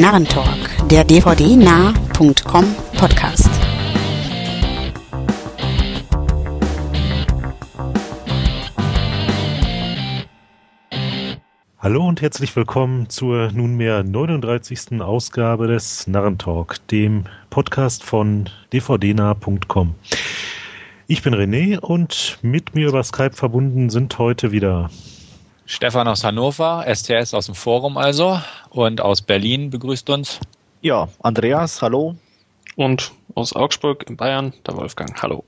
Narrentalk, der dvdnah.com Podcast. Hallo und herzlich willkommen zur nunmehr 39. Ausgabe des Narrentalk, dem Podcast von dvdnah.com. Ich bin René und mit mir über Skype verbunden sind heute wieder Stefan aus Hannover, STS aus dem Forum also und aus Berlin begrüßt uns. Ja, Andreas, hallo. Und aus Augsburg in Bayern, der Wolfgang, hallo.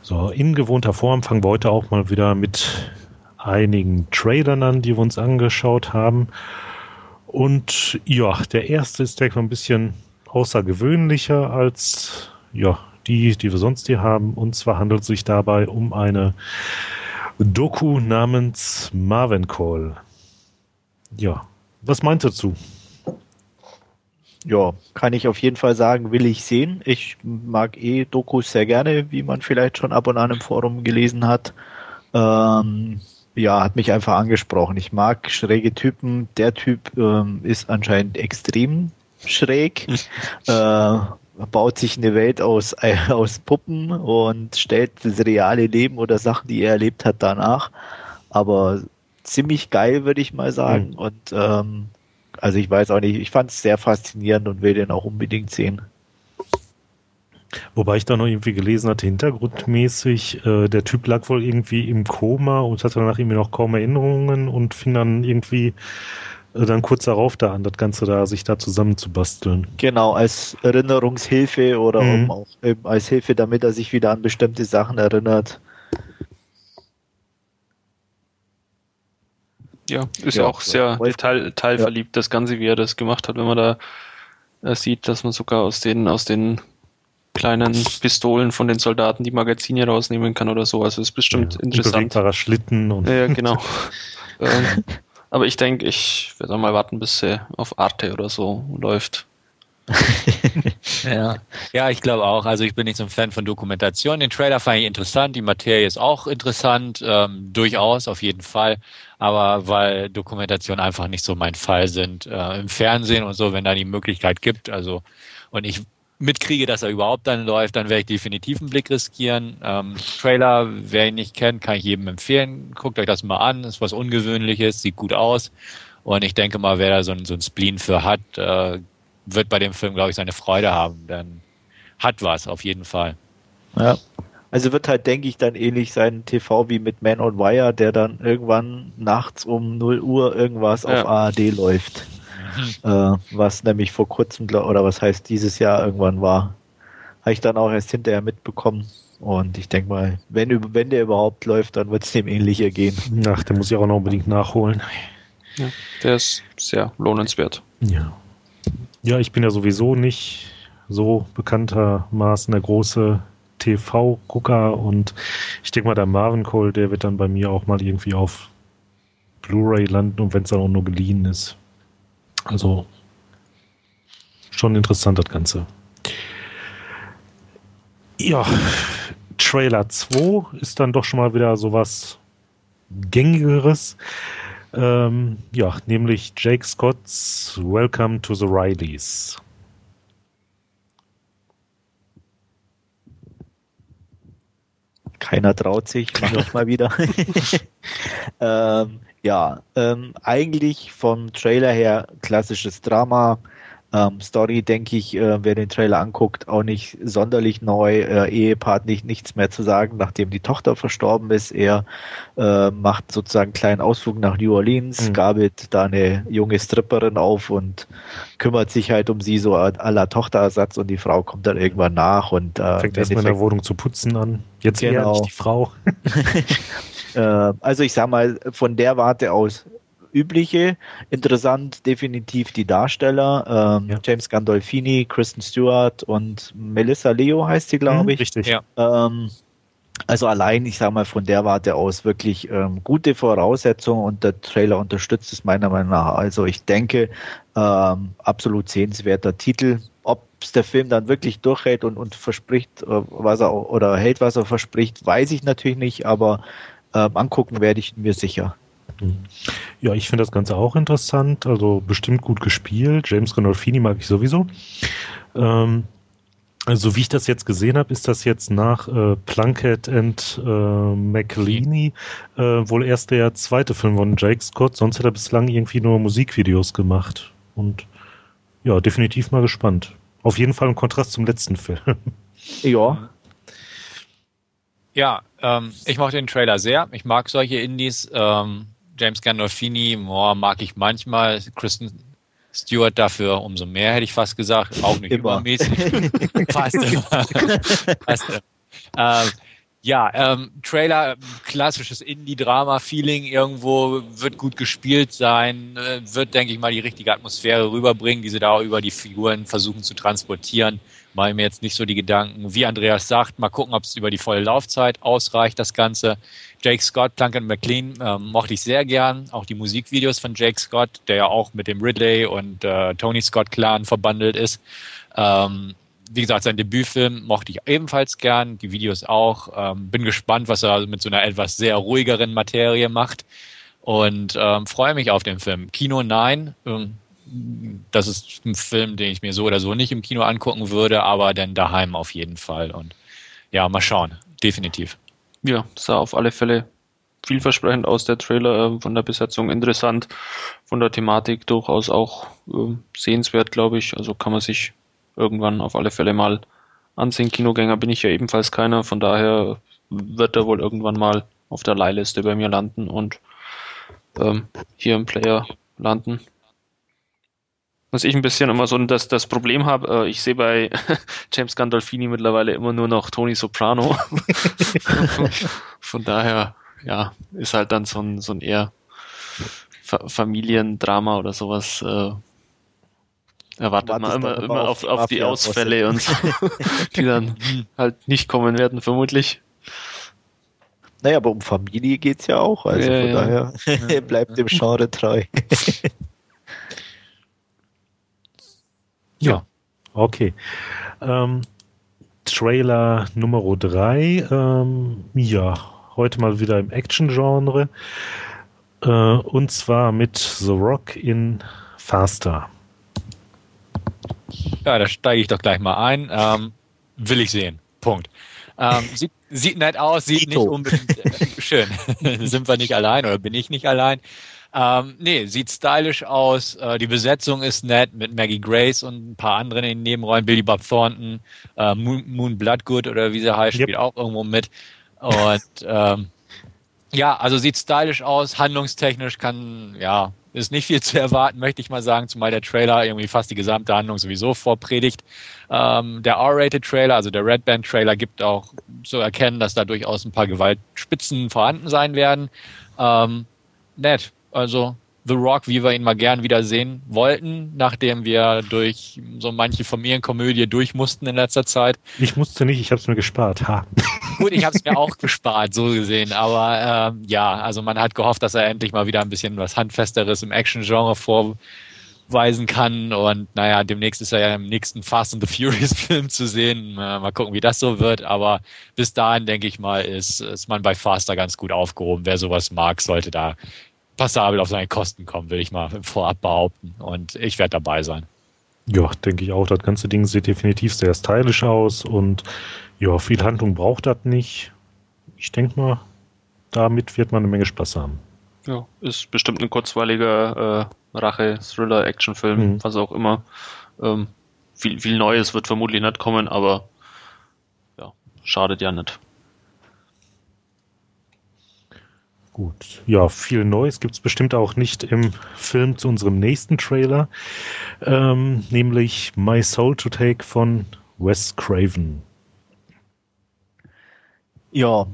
So, in gewohnter Form fangen wir heute auch mal wieder mit einigen Trailern an, die wir uns angeschaut haben. Und ja, der erste ist direkt mal ein bisschen außergewöhnlicher als ja, die, die wir sonst hier haben. Und zwar handelt es sich dabei um eine Doku namens Marvin Call. Ja, was meint ihr dazu? Ja, kann ich auf jeden Fall sagen, will ich sehen. Ich mag eh Dokus sehr gerne, wie man vielleicht schon ab und an im Forum gelesen hat. Ähm, ja, hat mich einfach angesprochen. Ich mag schräge Typen. Der Typ ähm, ist anscheinend extrem schräg. äh, baut sich eine Welt aus, äh, aus Puppen und stellt das reale Leben oder Sachen, die er erlebt hat, danach. Aber ziemlich geil, würde ich mal sagen. Mhm. Und ähm, also ich weiß auch nicht, ich fand es sehr faszinierend und will den auch unbedingt sehen. Wobei ich da noch irgendwie gelesen hatte, hintergrundmäßig, äh, der Typ lag wohl irgendwie im Koma und hatte danach irgendwie noch kaum Erinnerungen und fing dann irgendwie dann kurz darauf da an, das Ganze da, sich da zusammenzubasteln. Genau, als Erinnerungshilfe oder mhm. um auch als Hilfe, damit er sich wieder an bestimmte Sachen erinnert. Ja, ist ja auch sehr teil, teilverliebt, ja. das Ganze, wie er das gemacht hat, wenn man da äh, sieht, dass man sogar aus den, aus den kleinen Pistolen von den Soldaten die Magazine rausnehmen kann oder so. Also ist bestimmt ja, interessant. Schlitten und. Ja, genau. ähm, aber ich denke, ich werde mal warten, bis sie auf Arte oder so läuft. ja. ja, ich glaube auch. Also ich bin nicht so ein Fan von Dokumentation. Den Trailer fand ich interessant, die Materie ist auch interessant, ähm, durchaus auf jeden Fall. Aber weil Dokumentation einfach nicht so mein Fall sind äh, im Fernsehen und so, wenn da die Möglichkeit gibt. Also und ich mitkriege, dass er überhaupt dann läuft, dann werde ich definitiv einen Blick riskieren. Ähm, Trailer, wer ihn nicht kennt, kann ich jedem empfehlen. Guckt euch das mal an, ist was Ungewöhnliches, sieht gut aus. Und ich denke mal, wer da so ein, so ein Spleen für hat, äh, wird bei dem Film, glaube ich, seine Freude haben. Denn hat was, auf jeden Fall. Ja. Also wird halt, denke ich, dann ähnlich sein TV wie mit Man on Wire, der dann irgendwann nachts um 0 Uhr irgendwas ja. auf ARD läuft. Äh, was nämlich vor kurzem, oder was heißt dieses Jahr irgendwann war, habe ich dann auch erst hinterher mitbekommen. Und ich denke mal, wenn, wenn der überhaupt läuft, dann wird es dem ähnlicher gehen. Ach, der muss ich auch noch unbedingt nachholen. Ja, der ist sehr lohnenswert. Ja. Ja, ich bin ja sowieso nicht so bekanntermaßen der große TV-Gucker und ich denke mal, der Marvin Cole, der wird dann bei mir auch mal irgendwie auf Blu-ray landen und wenn es dann auch nur geliehen ist. Also schon interessant das Ganze. Ja, Trailer 2 ist dann doch schon mal wieder sowas gängigeres. Ähm, ja, nämlich Jake Scott's Welcome to the Rileys. Keiner traut sich, mal wieder. ähm, ja, ähm, eigentlich vom Trailer her klassisches Drama. Ähm, Story, denke ich, äh, wer den Trailer anguckt, auch nicht sonderlich neu. Äh, Ehepaar hat nicht, nichts mehr zu sagen, nachdem die Tochter verstorben ist. Er äh, macht sozusagen einen kleinen Ausflug nach New Orleans, mhm. gabelt da eine junge Stripperin auf und kümmert sich halt um sie so aller Tochterersatz und die Frau kommt dann irgendwann nach und äh, fängt erstmal in der Wohnung zu putzen an. Jetzt genau. nicht die Frau. Äh, also ich sag mal, von der Warte aus übliche. Interessant definitiv die Darsteller. Ähm, ja. James Gandolfini, Kristen Stewart und Melissa Leo heißt sie, glaube mhm, ich. Richtig. Ja. Ähm, also allein, ich sag mal, von der Warte aus wirklich ähm, gute Voraussetzungen und der Trailer unterstützt es meiner Meinung nach. Also ich denke, ähm, absolut sehenswerter Titel. Ob es der Film dann wirklich durchhält und, und verspricht, äh, was er oder hält, was er verspricht, weiß ich natürlich nicht, aber äh, angucken werde ich mir sicher. Hm. Ja, ich finde das Ganze auch interessant, also bestimmt gut gespielt. James Gandolfini mag ich sowieso. Ähm, also wie ich das jetzt gesehen habe, ist das jetzt nach äh, Plunkett and äh, McLeany äh, wohl erst der zweite Film von Jake Scott. Sonst hat er bislang irgendwie nur Musikvideos gemacht. Und ja, definitiv mal gespannt. Auf jeden Fall im Kontrast zum letzten Film. Ja. Ja, ähm, ich mochte den Trailer sehr. Ich mag solche Indies. Ähm, James Gandolfini boah, mag ich manchmal. Kristen Stewart dafür umso mehr, hätte ich fast gesagt. Auch nicht immer. übermäßig. fast immer. fast immer. Ähm, ja, ähm, Trailer, klassisches Indie-Drama-Feeling irgendwo, wird gut gespielt sein, äh, wird, denke ich mal, die richtige Atmosphäre rüberbringen, die sie da über die Figuren versuchen zu transportieren. Mache mir jetzt nicht so die Gedanken, wie Andreas sagt, mal gucken, ob es über die volle Laufzeit ausreicht, das Ganze. Jake Scott, Duncan McLean ähm, mochte ich sehr gern. Auch die Musikvideos von Jake Scott, der ja auch mit dem Ridley und äh, Tony Scott Clan verbandelt ist. Ähm, wie gesagt, sein Debütfilm mochte ich ebenfalls gern, die Videos auch. Ähm, bin gespannt, was er mit so einer etwas sehr ruhigeren Materie macht und ähm, freue mich auf den Film. Kino Nein, ähm, das ist ein Film, den ich mir so oder so nicht im Kino angucken würde, aber dann daheim auf jeden Fall. Und ja, mal schauen, definitiv. Ja, sah auf alle Fälle vielversprechend aus, der Trailer, äh, von der Besetzung interessant, von der Thematik durchaus auch äh, sehenswert, glaube ich. Also kann man sich irgendwann auf alle Fälle mal ansehen. Kinogänger bin ich ja ebenfalls keiner, von daher wird er wohl irgendwann mal auf der Leihliste bei mir landen und ähm, hier im Player landen. Was ich ein bisschen immer so das, das Problem habe, äh, ich sehe bei James Gandolfini mittlerweile immer nur noch Tony Soprano. Von daher, ja, ist halt dann so ein, so ein eher Fa Familiendrama oder sowas, äh, erwartet man immer, immer auf, auf, auf die Ausfälle und so, die dann halt nicht kommen werden, vermutlich. Naja, aber um Familie geht's ja auch, also ja, von ja. daher bleibt dem Genre treu. Ja, okay. Ähm, Trailer Nummer 3, ähm, ja, heute mal wieder im Action-Genre. Äh, und zwar mit The Rock in Faster. Ja, da steige ich doch gleich mal ein. Ähm, will ich sehen. Punkt. Ähm, sieht, sieht nett aus, sieht Ito. nicht unbedingt äh, schön. Sind wir nicht allein oder bin ich nicht allein? Ähm, nee, sieht stylisch aus. Äh, die Besetzung ist nett mit Maggie Grace und ein paar anderen in den Nebenrollen. Billy Bob Thornton, äh, Moon, Moon Bloodgood oder wie sie heißt, yep. spielt auch irgendwo mit. Und ähm, ja, also sieht stylisch aus, handlungstechnisch kann, ja, ist nicht viel zu erwarten, möchte ich mal sagen, zumal der Trailer irgendwie fast die gesamte Handlung sowieso vorpredigt. Ähm, der R-Rated-Trailer, also der Red Band-Trailer, gibt auch zu erkennen, dass da durchaus ein paar Gewaltspitzen vorhanden sein werden. Ähm, nett. Also The Rock, wie wir ihn mal gern wieder sehen wollten, nachdem wir durch so manche Familienkomödie durch mussten in letzter Zeit. Ich musste nicht, ich habe es mir gespart. Ha. Gut, ich habe es mir auch gespart, so gesehen. Aber ähm, ja, also man hat gehofft, dass er endlich mal wieder ein bisschen was Handfesteres im Action-Genre vorweisen kann. Und naja, demnächst ist er ja im nächsten Fast and the Furious-Film zu sehen. Äh, mal gucken, wie das so wird. Aber bis dahin, denke ich mal, ist, ist man bei Faster ganz gut aufgehoben. Wer sowas mag, sollte da passabel auf seine Kosten kommen, will ich mal vorab behaupten. Und ich werde dabei sein. Ja, denke ich auch. Das ganze Ding sieht definitiv sehr stylisch aus und ja, viel Handlung braucht das nicht. Ich denke mal, damit wird man eine Menge Spaß haben. Ja, ist bestimmt ein kurzweiliger äh, Rache, Thriller, Actionfilm, mhm. was auch immer. Ähm, viel, viel Neues wird vermutlich nicht kommen, aber ja, schadet ja nicht. Gut. Ja, viel Neues gibt es bestimmt auch nicht im Film zu unserem nächsten Trailer, ähm, nämlich My Soul to Take von Wes Craven. Ja,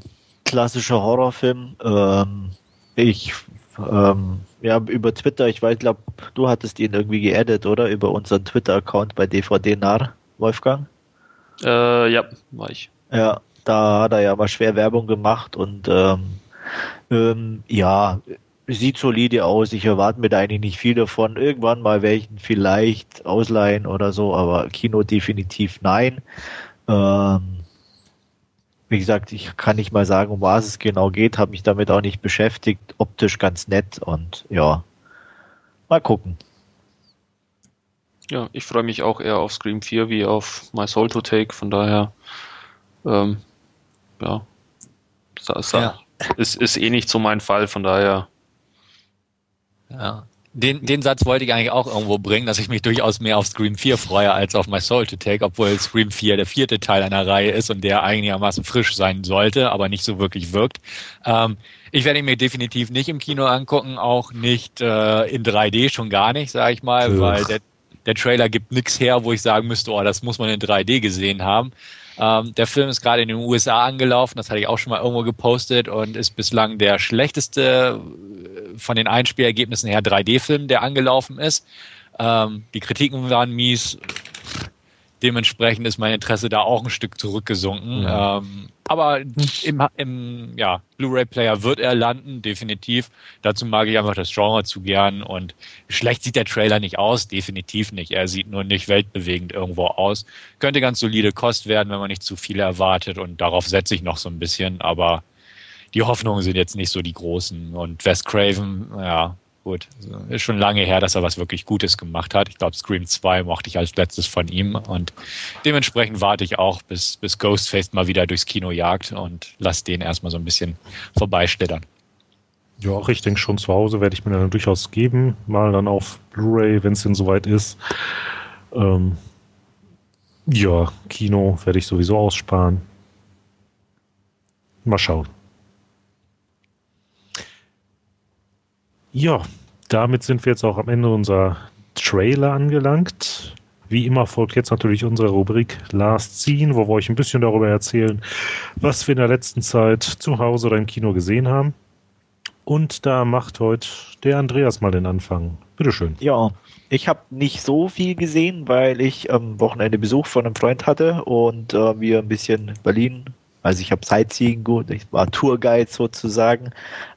klassischer Horrorfilm. Ähm, ich, ähm, ja, über Twitter, ich weiß, glaube, du hattest ihn irgendwie geaddet, oder? Über unseren Twitter-Account bei DVD Nar, Wolfgang? Äh, ja, war ich. Ja, da hat er ja mal schwer Werbung gemacht und ähm, ähm, ja, sieht solide aus. Ich erwarte mir da eigentlich nicht viel davon. Irgendwann mal welchen vielleicht ausleihen oder so, aber Kino definitiv nein. Ähm, wie gesagt, ich kann nicht mal sagen, um was es genau geht, habe mich damit auch nicht beschäftigt. Optisch ganz nett und ja, mal gucken. Ja, ich freue mich auch eher auf Scream 4 wie auf My Soul to Take, von daher, ähm, ja, ja. Ist, ist eh nicht so mein Fall, von daher. Ja. Den, den Satz wollte ich eigentlich auch irgendwo bringen, dass ich mich durchaus mehr auf Scream 4 freue als auf My Soul to Take, obwohl Scream 4 der vierte Teil einer Reihe ist und der einigermaßen frisch sein sollte, aber nicht so wirklich wirkt. Ähm, ich werde ihn mir definitiv nicht im Kino angucken, auch nicht äh, in 3D, schon gar nicht, sage ich mal, Ugh. weil der, der Trailer gibt nichts her, wo ich sagen müsste, oh, das muss man in 3D gesehen haben. Ähm, der Film ist gerade in den USA angelaufen, das hatte ich auch schon mal irgendwo gepostet und ist bislang der schlechteste äh, von den Einspielergebnissen her 3D-Film, der angelaufen ist. Ähm, die Kritiken waren mies. Dementsprechend ist mein Interesse da auch ein Stück zurückgesunken. Ja. Ähm, aber im, im ja, Blu-ray-Player wird er landen, definitiv. Dazu mag ich einfach das Genre zu gern. Und schlecht sieht der Trailer nicht aus, definitiv nicht. Er sieht nur nicht weltbewegend irgendwo aus. Könnte ganz solide Kost werden, wenn man nicht zu viel erwartet. Und darauf setze ich noch so ein bisschen. Aber die Hoffnungen sind jetzt nicht so die großen. Und Wes Craven, ja, gut, ist schon lange her, dass er was wirklich Gutes gemacht hat. Ich glaube, Scream 2 mochte ich als letztes von ihm und dementsprechend warte ich auch, bis, bis Ghostface mal wieder durchs Kino jagt und lass den erstmal so ein bisschen vorbeischlittern. Ja, ich denke schon zu Hause werde ich mir dann durchaus geben, mal dann auf Blu-ray, wenn es denn soweit ist. Ähm, ja, Kino werde ich sowieso aussparen. Mal schauen. Ja, damit sind wir jetzt auch am Ende unserer Trailer angelangt. Wie immer folgt jetzt natürlich unsere Rubrik Last Scene, wo wir euch ein bisschen darüber erzählen, was wir in der letzten Zeit zu Hause oder im Kino gesehen haben. Und da macht heute der Andreas mal den Anfang. Bitteschön. Ja, ich habe nicht so viel gesehen, weil ich am Wochenende Besuch von einem Freund hatte und äh, wir ein bisschen Berlin also ich habe Sightseeing gut, ich war Tourguide sozusagen.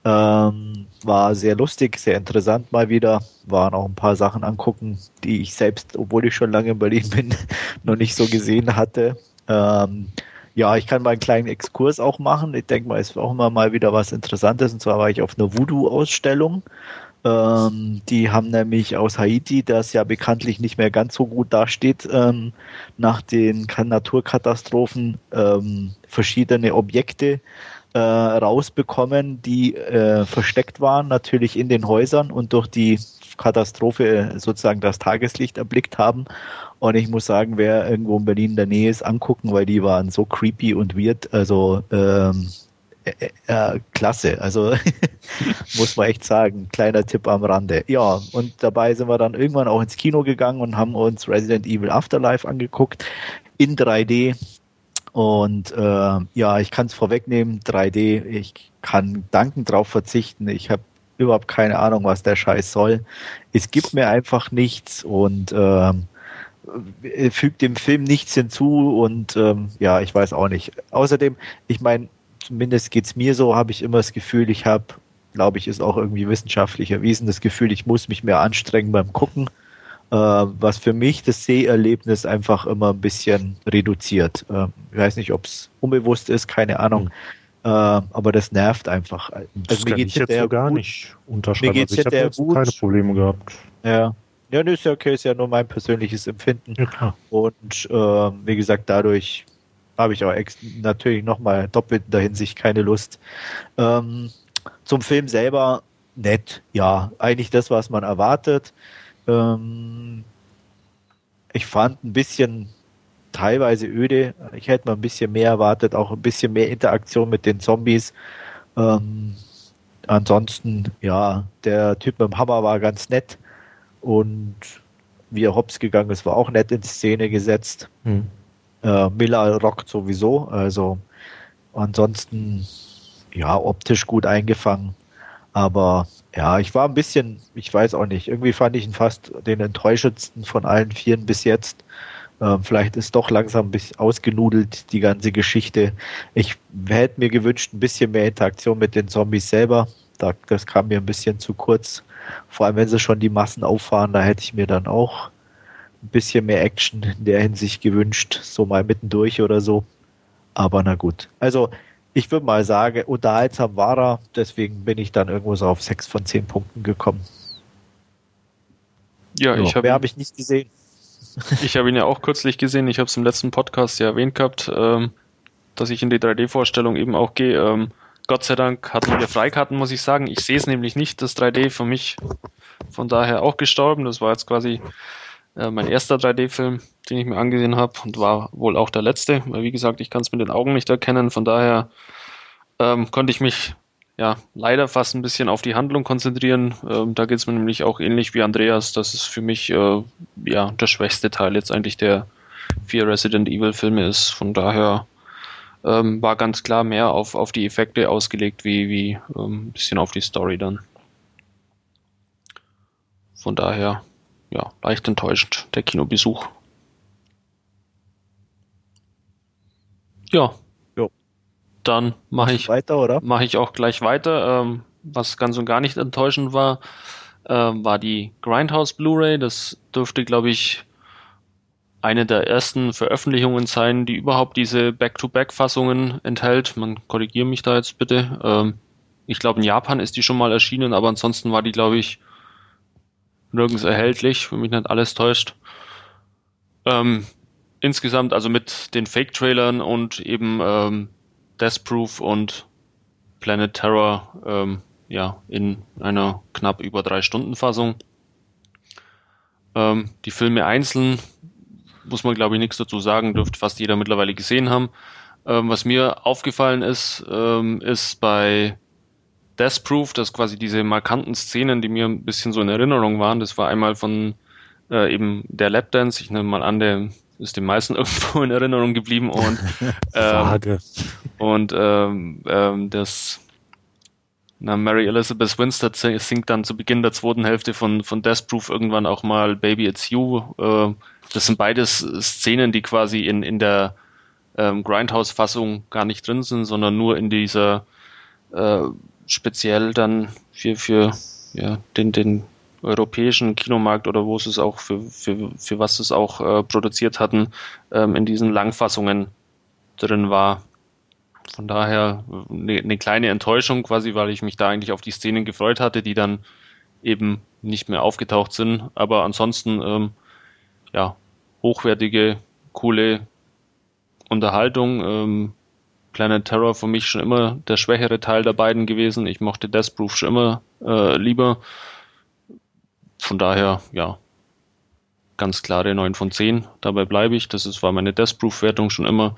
Ähm, war sehr lustig, sehr interessant mal wieder. Waren auch ein paar Sachen angucken, die ich selbst, obwohl ich schon lange in Berlin bin, noch nicht so gesehen hatte. Ähm, ja, ich kann mal einen kleinen Exkurs auch machen. Ich denke mal, es ist auch immer mal wieder was Interessantes. Und zwar war ich auf einer Voodoo-Ausstellung ähm, die haben nämlich aus Haiti, das ja bekanntlich nicht mehr ganz so gut dasteht, ähm, nach den Naturkatastrophen ähm, verschiedene Objekte äh, rausbekommen, die äh, versteckt waren, natürlich in den Häusern und durch die Katastrophe sozusagen das Tageslicht erblickt haben. Und ich muss sagen, wer irgendwo in Berlin in der Nähe ist, angucken, weil die waren so creepy und weird. Also ähm, äh, äh, klasse. Also muss man echt sagen, kleiner Tipp am Rande. Ja, und dabei sind wir dann irgendwann auch ins Kino gegangen und haben uns Resident Evil Afterlife angeguckt in 3D. Und äh, ja, ich kann es vorwegnehmen, 3D, ich kann dankend drauf verzichten. Ich habe überhaupt keine Ahnung, was der Scheiß soll. Es gibt mir einfach nichts und äh, fügt dem Film nichts hinzu und ähm, ja, ich weiß auch nicht. Außerdem, ich meine, zumindest geht's mir so, habe ich immer das Gefühl, ich habe, glaube ich, ist auch irgendwie wissenschaftlich erwiesen, das Gefühl, ich muss mich mehr anstrengen beim Gucken, was für mich das Seherlebnis einfach immer ein bisschen reduziert. Äh, ich weiß nicht, ob es unbewusst ist, keine Ahnung. Mhm. Äh, aber das nervt einfach. Also das mir geht's ich jetzt so gar gut. nicht unterschreiben. Mir geht's also ich habe jetzt gut. keine Probleme gehabt. Ja. Ja, das ist ja okay, ist ja nur mein persönliches Empfinden. Ja, Und äh, wie gesagt, dadurch habe ich auch natürlich nochmal doppelt in der Hinsicht keine Lust. Ähm, zum Film selber nett, ja, eigentlich das, was man erwartet. Ähm, ich fand ein bisschen teilweise öde. Ich hätte mal ein bisschen mehr erwartet, auch ein bisschen mehr Interaktion mit den Zombies. Ähm, ansonsten, ja, der Typ mit dem Hammer war ganz nett und wie er hops gegangen ist, war auch nett in Szene gesetzt. Hm. Äh, Miller rockt sowieso. Also ansonsten ja optisch gut eingefangen. Aber ja, ich war ein bisschen, ich weiß auch nicht, irgendwie fand ich ihn fast den enttäuschendsten von allen Vieren bis jetzt. Ähm, vielleicht ist doch langsam ein bisschen ausgenudelt, die ganze Geschichte. Ich hätte mir gewünscht, ein bisschen mehr Interaktion mit den Zombies selber. Da, das kam mir ein bisschen zu kurz. Vor allem, wenn sie schon die Massen auffahren, da hätte ich mir dann auch ein bisschen mehr Action in der Hinsicht gewünscht, so mal mittendurch oder so. Aber na gut. Also ich würde mal sagen, unterhaltsam war er, deswegen bin ich dann irgendwo so auf sechs von zehn Punkten gekommen. Ja, ich habe hab ich nicht gesehen. Ich habe ihn ja auch kürzlich gesehen. Ich habe es im letzten Podcast ja erwähnt gehabt, ähm, dass ich in die 3D-Vorstellung eben auch gehe. Ähm, Gott sei Dank hatten wir Freikarten, muss ich sagen. Ich sehe es nämlich nicht, das 3D für mich von daher auch gestorben. Das war jetzt quasi äh, mein erster 3D-Film, den ich mir angesehen habe und war wohl auch der letzte, weil wie gesagt, ich kann es mit den Augen nicht erkennen. Von daher ähm, konnte ich mich ja leider fast ein bisschen auf die Handlung konzentrieren. Ähm, da geht es mir nämlich auch ähnlich wie Andreas. Das ist für mich äh, ja der schwächste Teil jetzt eigentlich der vier Resident Evil Filme ist. Von daher ähm, war ganz klar mehr auf, auf die Effekte ausgelegt, wie, wie ähm, ein bisschen auf die Story dann. Von daher, ja, leicht enttäuschend, der Kinobesuch. Ja. Jo. Dann mache ich weiter, oder? Mache ich auch gleich weiter. Ähm, was ganz und gar nicht enttäuschend war, ähm, war die Grindhouse Blu-ray. Das dürfte, glaube ich, eine der ersten Veröffentlichungen sein, die überhaupt diese Back-to-Back-Fassungen enthält. Man korrigiere mich da jetzt bitte. Ähm, ich glaube, in Japan ist die schon mal erschienen, aber ansonsten war die, glaube ich, nirgends erhältlich, wenn mich nicht alles täuscht. Ähm, insgesamt also mit den Fake-Trailern und eben ähm, Death Proof und Planet Terror ähm, ja in einer knapp über drei Stunden Fassung. Ähm, die Filme einzeln muss man glaube ich nichts dazu sagen, dürfte fast jeder mittlerweile gesehen haben. Ähm, was mir aufgefallen ist, ähm, ist bei Death Proof, dass quasi diese markanten Szenen, die mir ein bisschen so in Erinnerung waren, das war einmal von äh, eben der Lapdance, ich nehme mal an, der ist den meisten irgendwo in Erinnerung geblieben und ähm, und ähm, ähm, das na, Mary Elizabeth Winstead singt dann zu Beginn der zweiten Hälfte von, von Death Proof irgendwann auch mal Baby It's You. Äh, das sind beides Szenen, die quasi in, in der ähm, Grindhouse-Fassung gar nicht drin sind, sondern nur in dieser äh, speziell dann für, für ja, den, den europäischen Kinomarkt oder wo sie es auch für, für, für was es auch äh, produziert hatten, ähm, in diesen Langfassungen drin war. Von daher eine, eine kleine Enttäuschung quasi, weil ich mich da eigentlich auf die Szenen gefreut hatte, die dann eben nicht mehr aufgetaucht sind. Aber ansonsten, ähm, ja, hochwertige, coole Unterhaltung. Ähm, Planet Terror für mich schon immer der schwächere Teil der beiden gewesen. Ich mochte Death Proof schon immer äh, lieber. Von daher, ja, ganz klare 9 von 10. Dabei bleibe ich. Das ist, war meine Death Proof Wertung schon immer.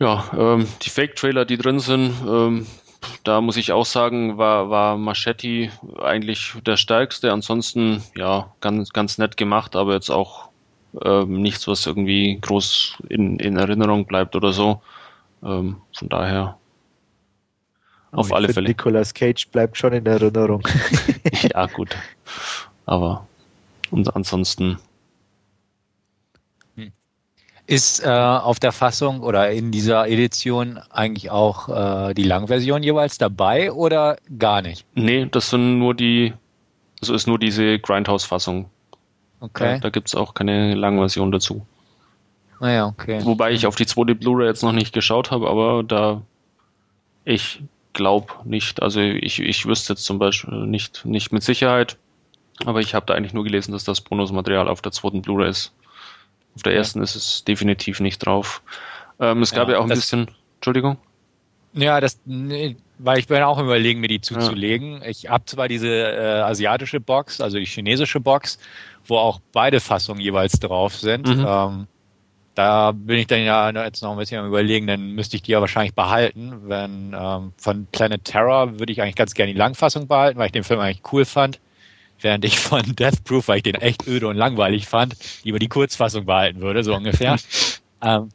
Ja, ähm, die Fake-Trailer, die drin sind, ähm, da muss ich auch sagen, war, war Machetti eigentlich der stärkste. Ansonsten, ja, ganz, ganz nett gemacht, aber jetzt auch ähm, nichts, was irgendwie groß in, in Erinnerung bleibt oder so. Ähm, von daher auf alle Fälle. Nicolas Cage bleibt schon in Erinnerung. ja, gut. Aber und ansonsten. Hm. Ist äh, auf der Fassung oder in dieser Edition eigentlich auch äh, die Langversion jeweils dabei oder gar nicht? Nee, das sind nur die, also ist nur diese Grindhouse-Fassung. Okay. Da, da gibt es auch keine Langversion dazu. Naja, ah okay. Wobei ich auf die zweite Blu-ray jetzt noch nicht geschaut habe, aber da ich glaube nicht. Also ich, ich wüsste jetzt zum Beispiel nicht, nicht mit Sicherheit, aber ich habe da eigentlich nur gelesen, dass das Bonusmaterial auf der zweiten Blu-ray ist. Auf der ersten ja. ist es definitiv nicht drauf. Ähm, es gab ja, ja auch ein bisschen. Entschuldigung. Ja, das, nee, weil ich bin auch überlegen, mir die zuzulegen. Ja. Ich habe zwar diese äh, asiatische Box, also die chinesische Box, wo auch beide Fassungen jeweils drauf sind. Mhm. Ähm, da bin ich dann ja jetzt noch ein bisschen am überlegen, dann müsste ich die ja wahrscheinlich behalten. Wenn ähm, von Planet Terror würde ich eigentlich ganz gerne die Langfassung behalten, weil ich den Film eigentlich cool fand. Während ich von Death Proof, weil ich den echt öde und langweilig fand, lieber die Kurzfassung behalten würde, so ungefähr. ähm,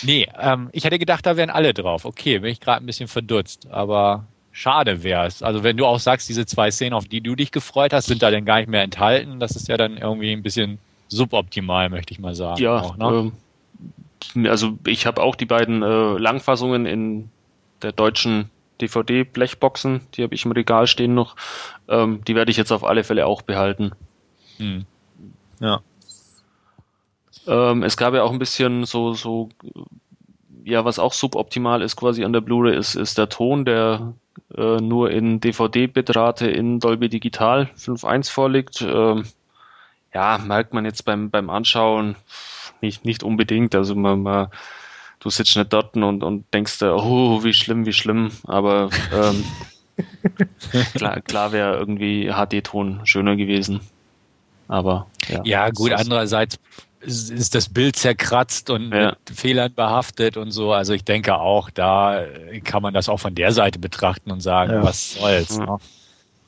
nee, ähm, ich hätte gedacht, da wären alle drauf. Okay, bin ich gerade ein bisschen verdutzt, aber schade wäre es. Also wenn du auch sagst, diese zwei Szenen, auf die du dich gefreut hast, sind da dann gar nicht mehr enthalten, das ist ja dann irgendwie ein bisschen suboptimal, möchte ich mal sagen. Ja, auch, ne? ähm, also ich habe auch die beiden äh, Langfassungen in der deutschen DVD-Blechboxen, die habe ich im Regal stehen noch. Ähm, die werde ich jetzt auf alle Fälle auch behalten. Hm. Ja. Ähm, es gab ja auch ein bisschen so, so ja, was auch suboptimal ist quasi an der Blu-ray ist, ist der Ton, der äh, nur in DVD-Bitrate in Dolby Digital 5.1 vorliegt. Ähm, ja, merkt man jetzt beim, beim Anschauen nicht, nicht unbedingt. Also man, man, du sitzt nicht dort und, und denkst, oh, wie schlimm, wie schlimm. Aber ähm, klar, klar wäre irgendwie HD-Ton schöner gewesen. Aber ja. Ja, gut, andererseits ist das Bild zerkratzt und ja. mit Fehlern behaftet und so. Also ich denke auch, da kann man das auch von der Seite betrachten und sagen, ja. was soll's. Ne?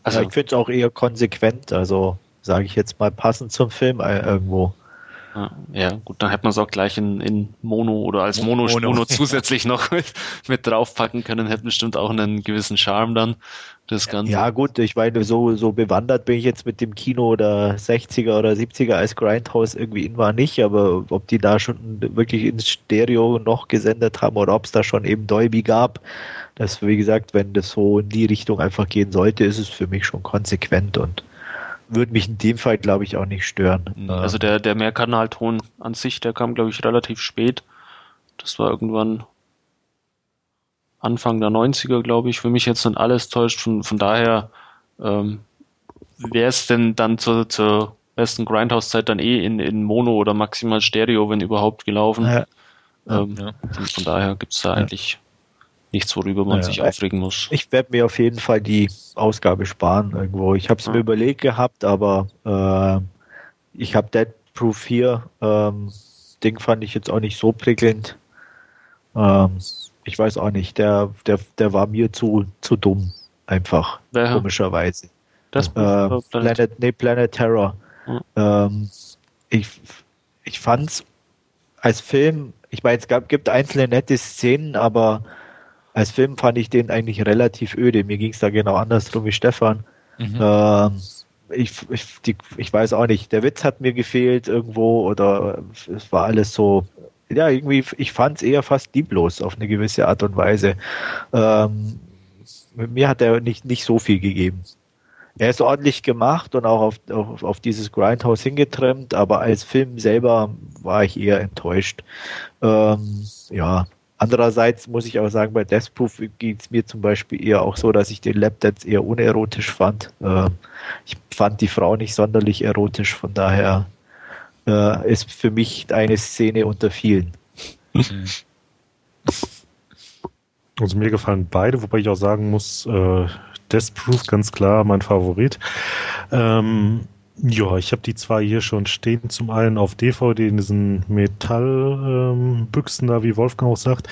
Also ich finde es auch eher konsequent, also sage ich jetzt mal passend zum Film äh, irgendwo. Ja, gut, dann hätte man es auch gleich in, in Mono oder als Mono, Mono. Mono zusätzlich noch mit, mit draufpacken können, hätte bestimmt auch einen gewissen Charme dann, das Ganze. Ja, gut, ich meine, so, so bewandert bin ich jetzt mit dem Kino oder 60er oder 70er als Grindhouse irgendwie in war nicht, aber ob die da schon wirklich ins Stereo noch gesendet haben oder ob es da schon eben Dolby gab, das, wie gesagt, wenn das so in die Richtung einfach gehen sollte, ist es für mich schon konsequent und würde mich in dem Fall, glaube ich, auch nicht stören. Also der, der Mehrkanalton an sich, der kam, glaube ich, relativ spät. Das war irgendwann Anfang der 90er, glaube ich. Für mich jetzt nicht alles täuscht. Von, von daher ähm, wäre es denn dann zur, zur besten Grindhouse-Zeit dann eh in, in Mono oder maximal Stereo, wenn überhaupt, gelaufen. Ja. Ähm, ja. Von, von, daher gibt es da ja. eigentlich nichts, worüber man naja, sich aufregen muss. Ich werde mir auf jeden Fall die Ausgabe sparen irgendwo. Ich habe es ja. mir überlegt gehabt, aber äh, ich habe Dead Proof 4. Ähm, Ding fand ich jetzt auch nicht so prickelnd. Ähm, ich weiß auch nicht, der, der, der war mir zu, zu dumm, einfach, Wer? komischerweise. Das äh, Planet, Planet, nee, Planet Terror. Hm. Ähm, ich, ich fand's als Film, ich meine, es gab, gibt einzelne nette Szenen, aber als Film fand ich den eigentlich relativ öde. Mir ging es da genau andersrum wie Stefan. Mhm. Ähm, ich, ich, die, ich weiß auch nicht, der Witz hat mir gefehlt irgendwo oder es war alles so, ja, irgendwie, ich fand es eher fast lieblos auf eine gewisse Art und Weise. Ähm, mir hat er nicht, nicht so viel gegeben. Er ist ordentlich gemacht und auch auf, auf, auf dieses Grindhouse hingetrimmt, aber als Film selber war ich eher enttäuscht. Ähm, ja, Andererseits muss ich auch sagen, bei Death Proof geht es mir zum Beispiel eher auch so, dass ich den Lapdance eher unerotisch fand. Äh, ich fand die Frau nicht sonderlich erotisch, von daher äh, ist für mich eine Szene unter vielen. Also mir gefallen beide, wobei ich auch sagen muss, äh, Death Proof ganz klar mein Favorit. Ähm, ja, ich habe die zwei hier schon stehen. Zum einen auf DVD in diesen Metallbüchsen ähm, da, wie Wolfgang auch sagt.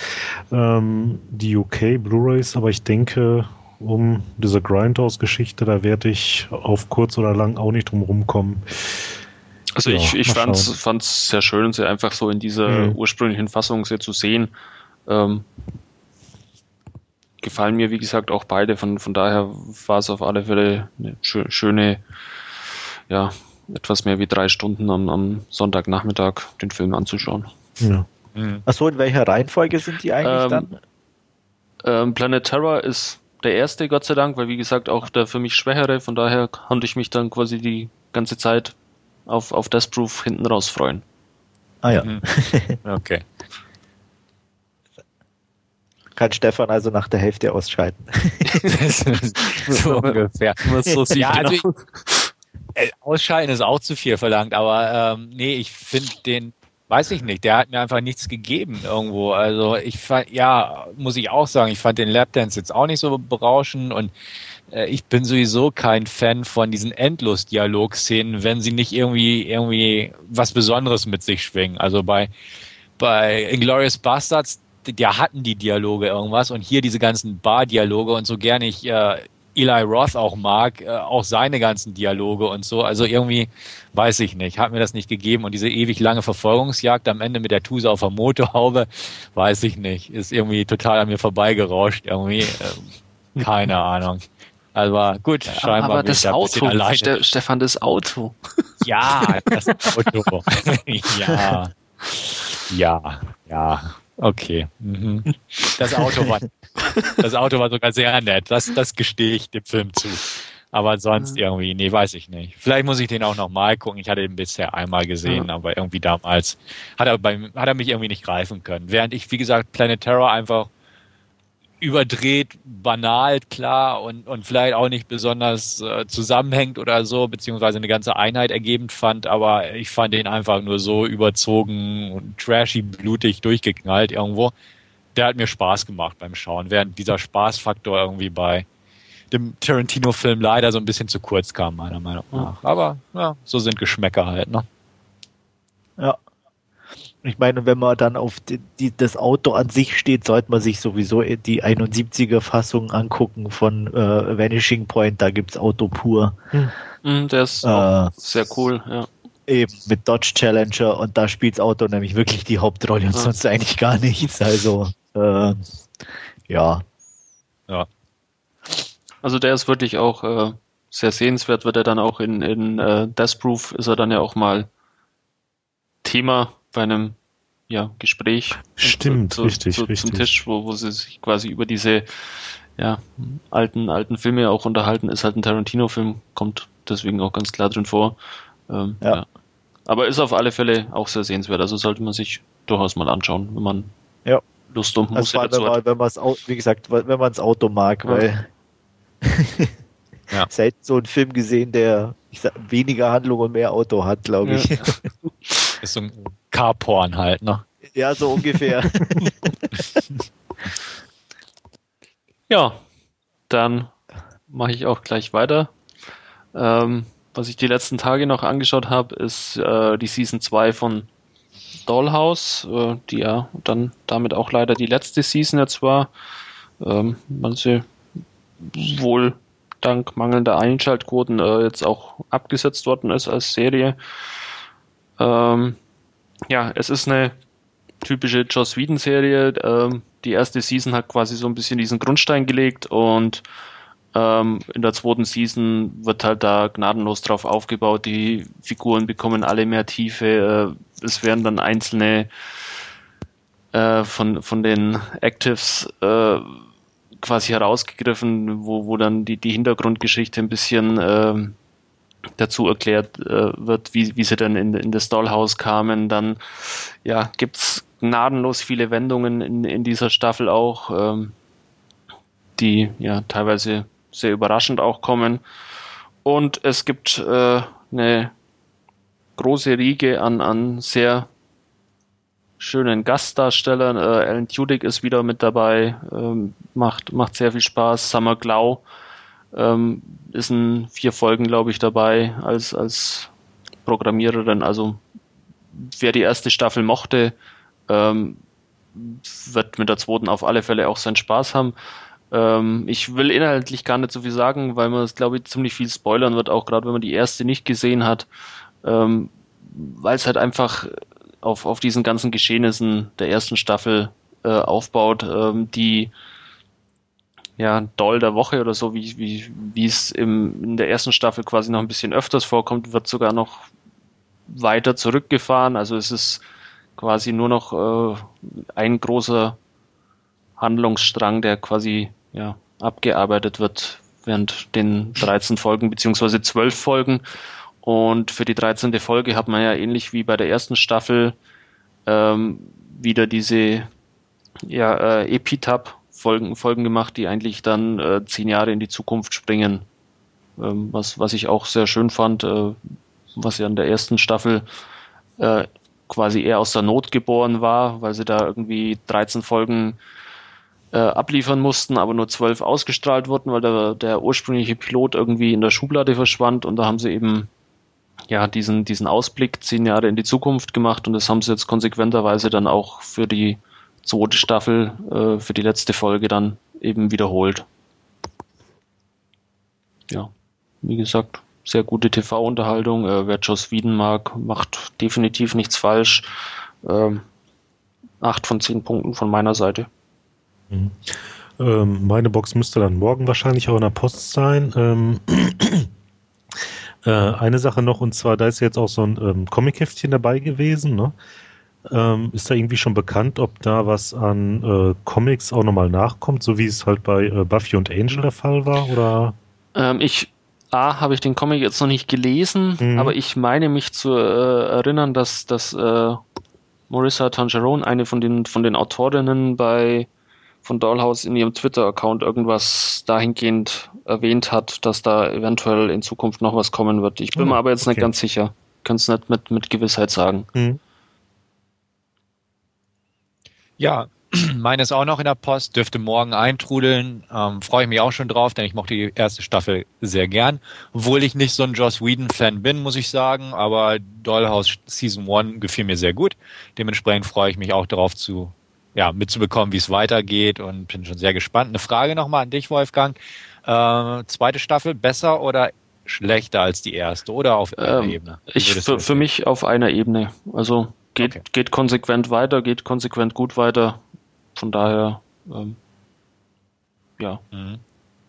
Ähm, die UK Blu-rays, aber ich denke, um diese Grindhouse-Geschichte, da werde ich auf kurz oder lang auch nicht drum rumkommen. Also ja, ich, ich fand's, fand's sehr schön, sie einfach so in dieser mhm. ursprünglichen Fassung sehr zu sehen. Ähm, gefallen mir, wie gesagt, auch beide. Von, von daher war es auf alle Fälle eine schöne ja, etwas mehr wie drei Stunden am, am Sonntagnachmittag den Film anzuschauen. Ja. Mhm. Achso, in welcher Reihenfolge sind die eigentlich ähm, dann? Ähm, Planet Terror ist der erste, Gott sei Dank, weil wie gesagt auch der für mich schwächere, von daher konnte ich mich dann quasi die ganze Zeit auf, auf Death Proof hinten raus freuen. Ah ja. Mhm. okay. Kann Stefan also nach der Hälfte ausschalten. so ungefähr. So ja, also ich, äh, ausschalten ist auch zu viel verlangt, aber ähm, nee, ich finde den, weiß ich nicht, der hat mir einfach nichts gegeben irgendwo. Also ich fand, ja, muss ich auch sagen, ich fand den Lapdance jetzt auch nicht so berauschend und äh, ich bin sowieso kein Fan von diesen Endlos-Dialog-Szenen, wenn sie nicht irgendwie, irgendwie was Besonderes mit sich schwingen. Also bei, bei Inglourious Bastards, da hatten die Dialoge irgendwas und hier diese ganzen Bar-Dialoge und so gerne ich äh, Eli Roth auch mag, äh, auch seine ganzen Dialoge und so. Also irgendwie, weiß ich nicht, hat mir das nicht gegeben. Und diese ewig lange Verfolgungsjagd am Ende mit der Tuse auf der Motorhaube, weiß ich nicht, ist irgendwie total an mir vorbeigerauscht. Irgendwie, äh, keine Ahnung. Also gut, scheinbar. Aber das Auto, Ste Stefan, das Auto. Ja, das Auto. ja. Ja, ja. Okay. Mhm. Das Auto war, das Auto war sogar sehr nett. Das, das gestehe ich dem Film zu. Aber sonst mhm. irgendwie, nee, weiß ich nicht. Vielleicht muss ich den auch nochmal gucken. Ich hatte ihn bisher einmal gesehen, ja. aber irgendwie damals hat er, bei, hat er mich irgendwie nicht greifen können. Während ich, wie gesagt, Planet Terror einfach überdreht, banal, klar und, und vielleicht auch nicht besonders äh, zusammenhängt oder so, beziehungsweise eine ganze Einheit ergebend fand, aber ich fand den einfach nur so überzogen und trashy, blutig durchgeknallt irgendwo. Der hat mir Spaß gemacht beim Schauen, während dieser Spaßfaktor irgendwie bei dem Tarantino-Film leider so ein bisschen zu kurz kam, meiner Meinung nach. Aber ja, so sind Geschmäcker halt, ne? Ja. Ich meine, wenn man dann auf die, die, das Auto an sich steht, sollte man sich sowieso die 71er Fassung angucken von äh, Vanishing Point. Da gibt's Auto pur. Hm. Der ist äh, sehr cool, ja. Eben mit Dodge Challenger und da spielt's Auto nämlich wirklich die Hauptrolle und ja. sonst eigentlich gar nichts. Also äh, ja. Ja. Also der ist wirklich auch äh, sehr sehenswert, wird er dann auch in, in äh, Death Proof ist er dann ja auch mal Thema bei einem ja, Gespräch. Stimmt, zu, richtig, zu, richtig. Zum Tisch, wo, wo sie sich quasi über diese ja, alten, alten Filme auch unterhalten. Ist halt ein Tarantino-Film, kommt deswegen auch ganz klar drin vor. Ähm, ja. ja. Aber ist auf alle Fälle auch sehr sehenswert. Also sollte man sich durchaus mal anschauen, wenn man ja. Lust und Muße also dazu hat. Wenn man wie gesagt, wenn man das Auto mag, ja. weil ja. Selten so einen Film gesehen, der sag, weniger Handlung und mehr Auto hat, glaube ich. Ist so ein Carporn halt, ne? Ja, so ungefähr. ja, dann mache ich auch gleich weiter. Ähm, was ich die letzten Tage noch angeschaut habe, ist äh, die Season 2 von Dollhouse, äh, die ja dann damit auch leider die letzte Season jetzt war. Ähm, man sie wohl dank mangelnder Einschaltquoten äh, jetzt auch abgesetzt worden ist als Serie. Ähm, ja, es ist eine typische Joss Whedon-Serie. Ähm, die erste Season hat quasi so ein bisschen diesen Grundstein gelegt und ähm, in der zweiten Season wird halt da gnadenlos drauf aufgebaut. Die Figuren bekommen alle mehr Tiefe. Äh, es werden dann einzelne äh, von, von den Actives äh, quasi herausgegriffen, wo, wo dann die, die Hintergrundgeschichte ein bisschen äh, dazu erklärt äh, wird, wie, wie sie dann in, in das Dollhaus kamen. Dann ja, gibt's gnadenlos viele Wendungen in, in dieser Staffel auch, ähm, die ja teilweise sehr überraschend auch kommen. Und es gibt äh, eine große Riege an, an sehr schönen Gastdarstellern. Äh, Alan Tudyk ist wieder mit dabei, ähm, macht, macht sehr viel Spaß. Summer Glau ähm, ist in vier Folgen, glaube ich, dabei als, als Programmiererin. Also wer die erste Staffel mochte, ähm, wird mit der zweiten auf alle Fälle auch seinen Spaß haben. Ähm, ich will inhaltlich gar nicht so viel sagen, weil man es, glaube ich, ziemlich viel spoilern wird, auch gerade wenn man die erste nicht gesehen hat. Ähm, weil es halt einfach auf, auf diesen ganzen Geschehnissen der ersten Staffel äh, aufbaut, ähm, die ja, Doll der Woche oder so, wie, wie, wie es im, in der ersten Staffel quasi noch ein bisschen öfters vorkommt, wird sogar noch weiter zurückgefahren. Also es ist quasi nur noch äh, ein großer Handlungsstrang, der quasi ja, abgearbeitet wird während den 13 Folgen beziehungsweise 12 Folgen. Und für die 13. Folge hat man ja ähnlich wie bei der ersten Staffel ähm, wieder diese ja, äh, Epitap-Folgen Folgen gemacht, die eigentlich dann äh, zehn Jahre in die Zukunft springen. Ähm, was, was ich auch sehr schön fand, äh, was ja in der ersten Staffel äh, quasi eher aus der Not geboren war, weil sie da irgendwie 13 Folgen äh, abliefern mussten, aber nur zwölf ausgestrahlt wurden, weil der, der ursprüngliche Pilot irgendwie in der Schublade verschwand und da haben sie eben ja, diesen, diesen Ausblick zehn Jahre in die Zukunft gemacht und das haben sie jetzt konsequenterweise dann auch für die zweite Staffel, äh, für die letzte Folge dann eben wiederholt. Ja, wie gesagt, sehr gute TV-Unterhaltung. Äh, wer Joss Whedon mag, macht definitiv nichts falsch. Ähm, acht von zehn Punkten von meiner Seite. Mhm. Ähm, meine Box müsste dann morgen wahrscheinlich auch in der Post sein. Ähm, äh, eine Sache noch, und zwar, da ist jetzt auch so ein ähm, Comic-Heftchen dabei gewesen, ne? Ähm, ist da irgendwie schon bekannt, ob da was an äh, Comics auch nochmal nachkommt, so wie es halt bei äh, Buffy und Angel der Fall war? Oder? Ähm, ich A, habe ich den Comic jetzt noch nicht gelesen, mhm. aber ich meine mich zu äh, erinnern, dass, dass äh, Marissa Tangerone, eine von den, von den Autorinnen bei von Dollhouse in ihrem Twitter-Account irgendwas dahingehend erwähnt hat, dass da eventuell in Zukunft noch was kommen wird. Ich bin oh, mir aber jetzt okay. nicht ganz sicher. Kann es nicht mit, mit Gewissheit sagen. Mhm. Ja, meine ist auch noch in der Post, dürfte morgen eintrudeln. Ähm, Freue ich mich auch schon drauf, denn ich mochte die erste Staffel sehr gern. Obwohl ich nicht so ein Joss Whedon-Fan bin, muss ich sagen, aber Dollhouse Season 1 gefiel mir sehr gut. Dementsprechend freue ich mich auch darauf zu, ja, mitzubekommen, wie es weitergeht und bin schon sehr gespannt. Eine Frage nochmal an dich, Wolfgang. Äh, zweite Staffel besser oder schlechter als die erste oder auf einer ähm, Ebene? Ich, für, für mich auf einer Ebene. Also geht, okay. geht konsequent weiter, geht konsequent gut weiter. Von daher, ähm, ja. Mhm.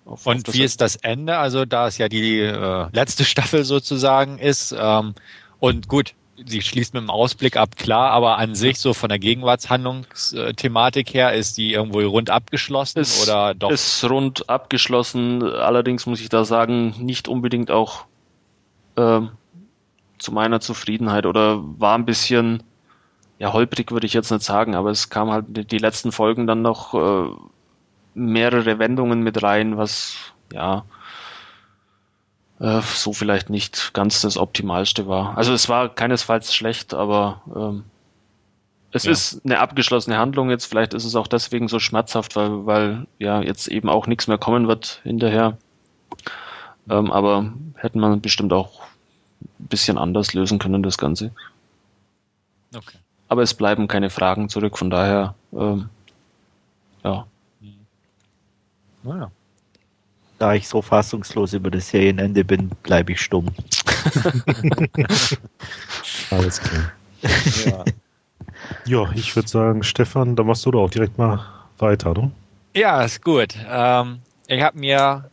Auf, und auf wie ist das Ende? Also da es ja die äh, letzte Staffel sozusagen ist ähm, und gut, sie schließt mit dem Ausblick ab, klar, aber an sich so von der Gegenwartshandlungsthematik her ist die irgendwo rund abgeschlossen ist, oder doch? Ist rund abgeschlossen, allerdings muss ich da sagen, nicht unbedingt auch äh, zu meiner Zufriedenheit oder war ein bisschen ja, holprig würde ich jetzt nicht sagen, aber es kam halt die letzten Folgen dann noch äh, mehrere Wendungen mit rein, was ja äh, so vielleicht nicht ganz das Optimalste war. Also es war keinesfalls schlecht, aber ähm, es ja. ist eine abgeschlossene Handlung jetzt. Vielleicht ist es auch deswegen so schmerzhaft, weil, weil ja jetzt eben auch nichts mehr kommen wird hinterher. Ähm, aber hätten man bestimmt auch ein bisschen anders lösen können, das Ganze. Okay aber es bleiben keine Fragen zurück, von daher, ähm, ja. Naja. Da ich so fassungslos über das Serienende bin, bleibe ich stumm. Alles klar. Ja, ja ich würde sagen, Stefan, da machst du doch auch direkt mal weiter, oder? Ja, ist gut. Ähm, ich habe mir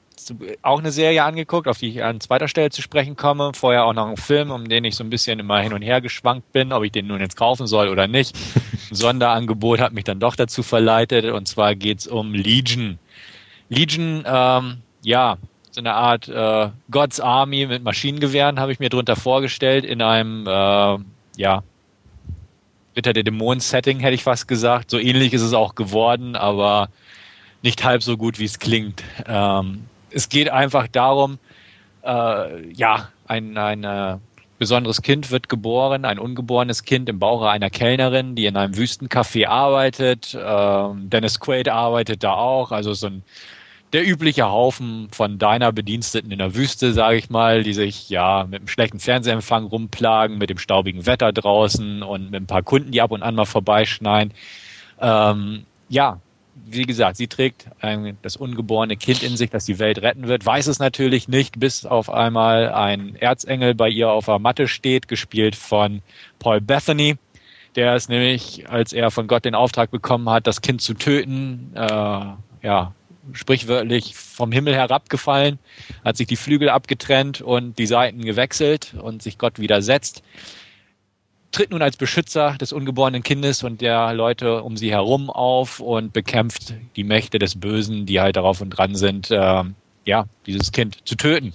auch eine Serie angeguckt, auf die ich an zweiter Stelle zu sprechen komme. Vorher auch noch einen Film, um den ich so ein bisschen immer hin und her geschwankt bin, ob ich den nun jetzt kaufen soll oder nicht. Ein Sonderangebot hat mich dann doch dazu verleitet und zwar geht's um Legion. Legion, ähm, ja, so eine Art äh, God's Army mit Maschinengewehren habe ich mir drunter vorgestellt in einem, äh, ja, Ritter der Dämonen-Setting hätte ich fast gesagt. So ähnlich ist es auch geworden, aber nicht halb so gut, wie es klingt. Ähm, es geht einfach darum, äh, ja, ein, ein äh, besonderes Kind wird geboren, ein ungeborenes Kind im Bauche einer Kellnerin, die in einem Wüstencafé arbeitet. Äh, Dennis Quaid arbeitet da auch, also so ein der übliche Haufen von deiner Bediensteten in der Wüste, sage ich mal, die sich ja mit einem schlechten Fernsehempfang rumplagen, mit dem staubigen Wetter draußen und mit ein paar Kunden, die ab und an mal vorbeischneien. Ähm, ja, wie gesagt, sie trägt ein, das ungeborene Kind in sich, das die Welt retten wird, weiß es natürlich nicht, bis auf einmal ein Erzengel bei ihr auf der Matte steht, gespielt von Paul Bethany. Der ist nämlich, als er von Gott den Auftrag bekommen hat, das Kind zu töten, äh, ja, sprichwörtlich vom Himmel herabgefallen, hat sich die Flügel abgetrennt und die Seiten gewechselt und sich Gott widersetzt tritt nun als Beschützer des ungeborenen Kindes und der Leute um sie herum auf und bekämpft die Mächte des Bösen, die halt darauf und dran sind, äh, ja, dieses Kind zu töten.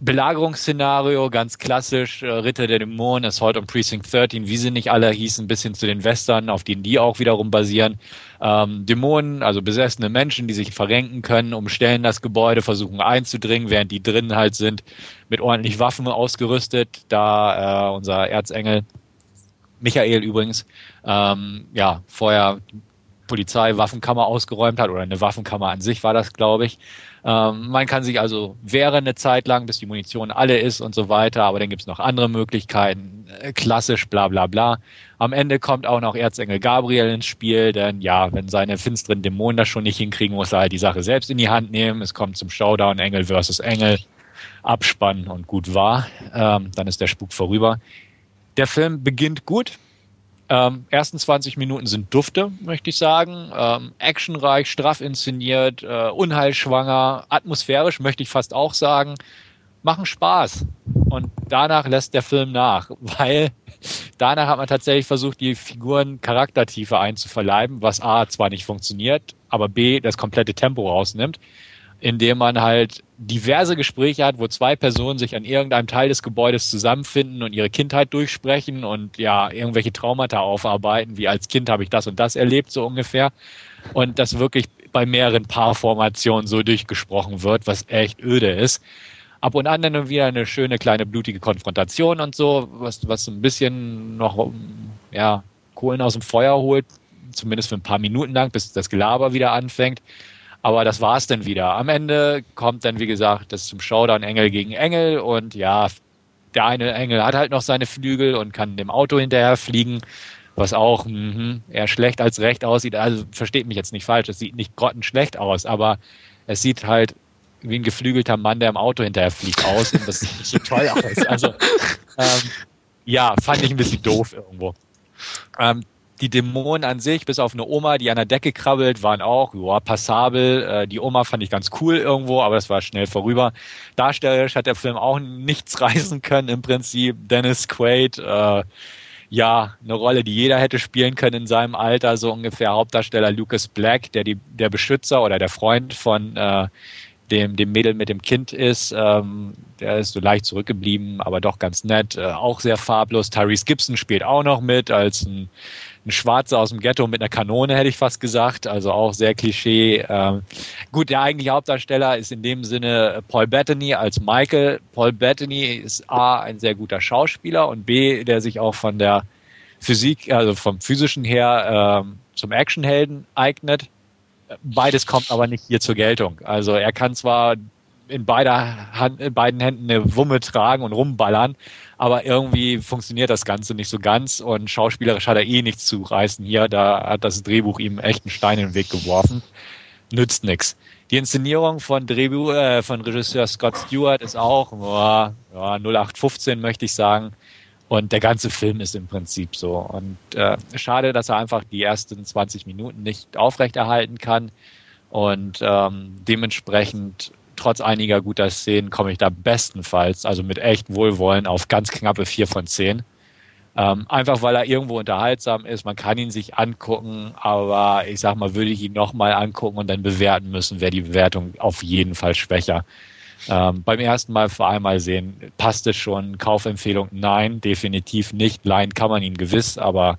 Belagerungsszenario, ganz klassisch, äh, Ritter der Dämonen, Assault on Precinct 13, wie sie nicht alle hießen, bis hin zu den Western, auf denen die auch wiederum basieren. Ähm, Dämonen, also besessene Menschen, die sich verrenken können, umstellen das Gebäude, versuchen einzudringen, während die drinnen halt sind, mit ordentlich Waffen ausgerüstet, da äh, unser Erzengel, Michael übrigens, ähm, ja, vorher Polizei Waffenkammer ausgeräumt hat, oder eine Waffenkammer an sich war das, glaube ich, ähm, man kann sich also wehren eine Zeit lang, bis die Munition alle ist und so weiter, aber dann gibt es noch andere Möglichkeiten, äh, klassisch bla bla bla. Am Ende kommt auch noch Erzengel Gabriel ins Spiel, denn ja, wenn seine finsteren Dämonen das schon nicht hinkriegen, muss er halt die Sache selbst in die Hand nehmen. Es kommt zum Showdown Engel versus Engel, Abspann und gut war. Ähm, dann ist der Spuk vorüber. Der Film beginnt gut, ähm, ersten 20 Minuten sind Dufte, möchte ich sagen. Ähm, actionreich, straff inszeniert, äh, unheilschwanger, atmosphärisch, möchte ich fast auch sagen. Machen Spaß. Und danach lässt der Film nach, weil danach hat man tatsächlich versucht, die Figuren Charaktertiefe einzuverleiben, was A zwar nicht funktioniert, aber B das komplette Tempo rausnimmt. indem man halt diverse Gespräche hat, wo zwei Personen sich an irgendeinem Teil des Gebäudes zusammenfinden und ihre Kindheit durchsprechen und ja, irgendwelche Traumata aufarbeiten, wie als Kind habe ich das und das erlebt, so ungefähr. Und das wirklich bei mehreren Paarformationen so durchgesprochen wird, was echt öde ist. Ab und an dann wieder eine schöne kleine blutige Konfrontation und so, was, was ein bisschen noch, ja, Kohlen aus dem Feuer holt, zumindest für ein paar Minuten lang, bis das Gelaber wieder anfängt. Aber das war's dann wieder. Am Ende kommt dann, wie gesagt, das zum Showdown Engel gegen Engel und ja, der eine Engel hat halt noch seine Flügel und kann dem Auto hinterher fliegen, was auch mh, eher schlecht als recht aussieht. Also versteht mich jetzt nicht falsch, es sieht nicht grottenschlecht aus, aber es sieht halt wie ein geflügelter Mann, der im Auto hinterher fliegt aus und das sieht nicht so toll aus. Also ähm, ja, fand ich ein bisschen doof irgendwo. Ähm, die Dämonen an sich, bis auf eine Oma, die an der Decke krabbelt, waren auch ja, passabel. Äh, die Oma fand ich ganz cool irgendwo, aber das war schnell vorüber. Darstellerisch hat der Film auch nichts reißen können im Prinzip. Dennis Quaid, äh, ja, eine Rolle, die jeder hätte spielen können in seinem Alter, so ungefähr Hauptdarsteller Lucas Black, der die, der Beschützer oder der Freund von äh, dem, dem Mädel mit dem Kind ist. Ähm, der ist so leicht zurückgeblieben, aber doch ganz nett. Äh, auch sehr farblos. Tyrese Gibson spielt auch noch mit als ein ein Schwarzer aus dem Ghetto mit einer Kanone, hätte ich fast gesagt. Also auch sehr Klischee. Ähm, gut, der eigentliche Hauptdarsteller ist in dem Sinne Paul Bettany als Michael. Paul Bettany ist A, ein sehr guter Schauspieler und B, der sich auch von der Physik, also vom physischen her ähm, zum Actionhelden eignet. Beides kommt aber nicht hier zur Geltung. Also er kann zwar in, beider Hand, in beiden Händen eine Wumme tragen und rumballern, aber irgendwie funktioniert das Ganze nicht so ganz und schauspielerisch hat er eh nichts zu reißen hier. Da hat das Drehbuch ihm echt einen Stein in den Weg geworfen. Nützt nix. Die Inszenierung von Drehbuch, äh, von Regisseur Scott Stewart ist auch ja, ja, 0815 möchte ich sagen. Und der ganze Film ist im Prinzip so. Und äh, schade, dass er einfach die ersten 20 Minuten nicht aufrechterhalten kann. Und ähm, dementsprechend trotz einiger guter Szenen komme ich da bestenfalls, also mit echt Wohlwollen, auf ganz knappe vier von zehn. Ähm, einfach weil er irgendwo unterhaltsam ist, man kann ihn sich angucken, aber ich sag mal, würde ich ihn nochmal angucken und dann bewerten müssen, wäre die Bewertung auf jeden Fall schwächer. Ähm, beim ersten Mal vor einmal sehen, passt es schon, Kaufempfehlung nein, definitiv nicht. Leihen kann man ihn gewiss, aber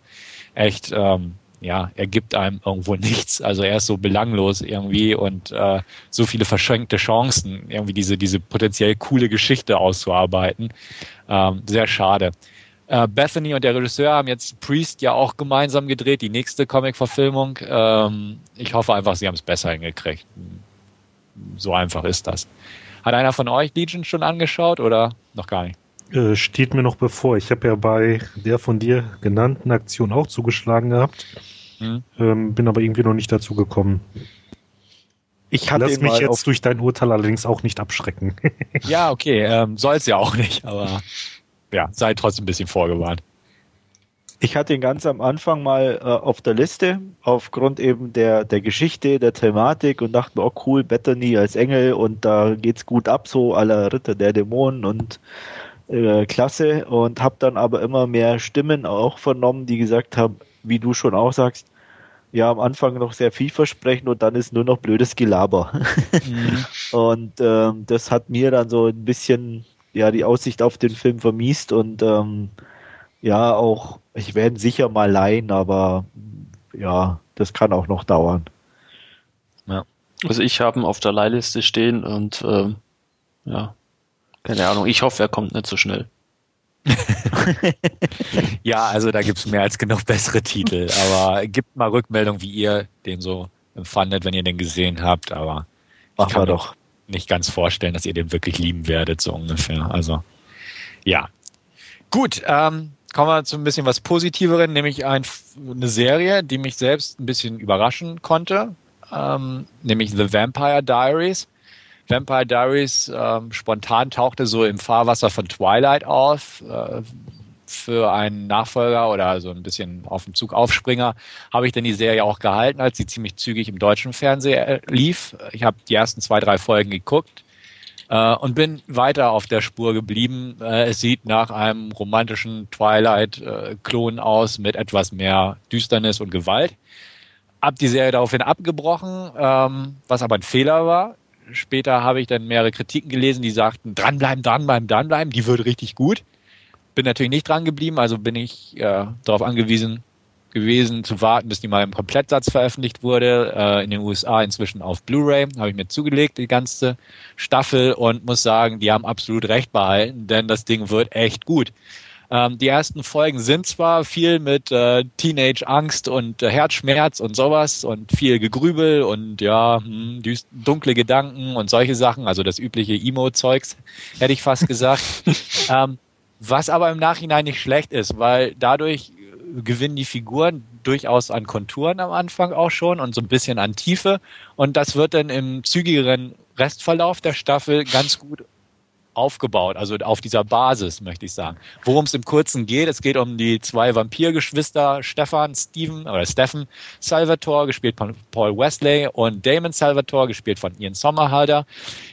echt, ähm, ja, er gibt einem irgendwo nichts. Also er ist so belanglos irgendwie und äh, so viele verschenkte Chancen, irgendwie diese, diese potenziell coole Geschichte auszuarbeiten. Ähm, sehr schade. Äh, Bethany und der Regisseur haben jetzt Priest ja auch gemeinsam gedreht, die nächste Comic-Verfilmung. Ähm, ich hoffe einfach, sie haben es besser hingekriegt. So einfach ist das. Hat einer von euch Legion schon angeschaut oder noch gar nicht? Äh, steht mir noch bevor. Ich habe ja bei der von dir genannten Aktion auch zugeschlagen gehabt. Mhm. Ähm, bin aber irgendwie noch nicht dazu gekommen. Ich lass mich jetzt durch dein Urteil allerdings auch nicht abschrecken. ja, okay, ähm, soll es ja auch nicht, aber ja, sei trotzdem ein bisschen vorgewarnt. Ich hatte ihn ganz am Anfang mal äh, auf der Liste, aufgrund eben der, der Geschichte, der Thematik und dachte mir, oh cool, Bethany als Engel und da geht's gut ab, so aller Ritter der Dämonen und äh, klasse und habe dann aber immer mehr Stimmen auch vernommen, die gesagt haben, wie du schon auch sagst, ja, am Anfang noch sehr vielversprechend und dann ist nur noch blödes Gelaber. Mhm. und ähm, das hat mir dann so ein bisschen ja die Aussicht auf den Film vermiest und ähm, ja, auch, ich werde sicher mal leihen, aber ja, das kann auch noch dauern. Ja. Also ich habe ihn auf der Leihliste stehen und ähm, ja, keine Ahnung, ich hoffe, er kommt nicht so schnell. ja, also da gibt es mehr als genug bessere Titel. Aber gebt mal Rückmeldung, wie ihr den so empfandet, wenn ihr den gesehen habt. Aber ich kann mir doch nicht ganz vorstellen, dass ihr den wirklich lieben werdet, so ungefähr. Also ja. Gut, ähm, kommen wir zu ein bisschen was Positiveren, nämlich ein, eine Serie, die mich selbst ein bisschen überraschen konnte, ähm, nämlich The Vampire Diaries. Vampire Diaries ähm, spontan tauchte so im Fahrwasser von Twilight auf. Äh, für einen Nachfolger oder so ein bisschen auf dem Zug Aufspringer habe ich dann die Serie auch gehalten, als sie ziemlich zügig im deutschen Fernsehen äh, lief. Ich habe die ersten zwei, drei Folgen geguckt äh, und bin weiter auf der Spur geblieben. Äh, es sieht nach einem romantischen Twilight-Klon äh, aus mit etwas mehr Düsternis und Gewalt. Hab die Serie daraufhin abgebrochen, ähm, was aber ein Fehler war später habe ich dann mehrere Kritiken gelesen, die sagten, dranbleiben, dranbleiben, dranbleiben, die wird richtig gut. Bin natürlich nicht dran geblieben, also bin ich äh, darauf angewiesen gewesen, zu warten, bis die mal im Komplettsatz veröffentlicht wurde. Äh, in den USA inzwischen auf Blu-ray, habe ich mir zugelegt, die ganze Staffel und muss sagen, die haben absolut recht behalten, denn das Ding wird echt gut. Ähm, die ersten Folgen sind zwar viel mit äh, Teenage-Angst und äh, Herzschmerz und sowas und viel Gegrübel und ja, hm, dunkle Gedanken und solche Sachen, also das übliche Emo-Zeugs, hätte ich fast gesagt. ähm, was aber im Nachhinein nicht schlecht ist, weil dadurch gewinnen die Figuren durchaus an Konturen am Anfang auch schon und so ein bisschen an Tiefe. Und das wird dann im zügigeren Restverlauf der Staffel ganz gut aufgebaut, also auf dieser Basis, möchte ich sagen. Worum es im Kurzen geht, es geht um die zwei Vampirgeschwister Stefan, Steven oder Stephen Salvatore, gespielt von Paul Wesley, und Damon Salvatore, gespielt von Ian Sommerhalder.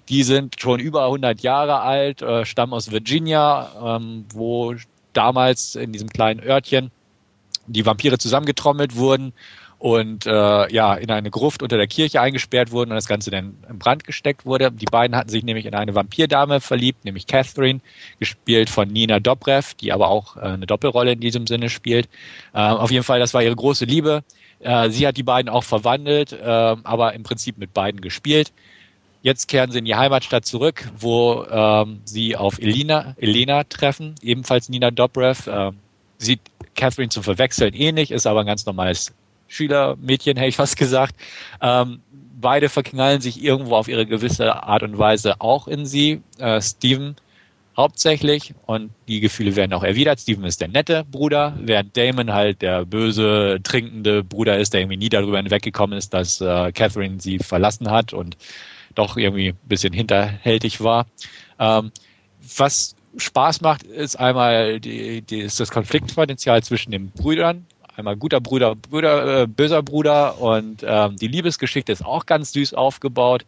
Die sind schon über 100 Jahre alt, äh, stammen aus Virginia, ähm, wo damals in diesem kleinen Örtchen die Vampire zusammengetrommelt wurden und äh, ja in eine Gruft unter der Kirche eingesperrt wurden und das Ganze dann in Brand gesteckt wurde. Die beiden hatten sich nämlich in eine Vampirdame verliebt, nämlich Catherine, gespielt von Nina Dobrev, die aber auch äh, eine Doppelrolle in diesem Sinne spielt. Äh, auf jeden Fall, das war ihre große Liebe. Äh, sie hat die beiden auch verwandelt, äh, aber im Prinzip mit beiden gespielt. Jetzt kehren sie in die Heimatstadt zurück, wo ähm, sie auf Elena, Elena treffen, ebenfalls Nina Dobrev. Äh, sieht Catherine zu verwechseln ähnlich, ist aber ein ganz normales Schülermädchen, hätte ich fast gesagt. Ähm, beide verknallen sich irgendwo auf ihre gewisse Art und Weise auch in sie. Äh, Steven hauptsächlich und die Gefühle werden auch erwidert. Steven ist der nette Bruder, während Damon halt der böse, trinkende Bruder ist, der irgendwie nie darüber hinweggekommen ist, dass äh, Catherine sie verlassen hat und doch irgendwie ein bisschen hinterhältig war. Ähm, was Spaß macht, ist einmal die, die, ist das Konfliktpotenzial zwischen den Brüdern. Einmal guter Bruder, Bruder äh, böser Bruder und ähm, die Liebesgeschichte ist auch ganz süß aufgebaut.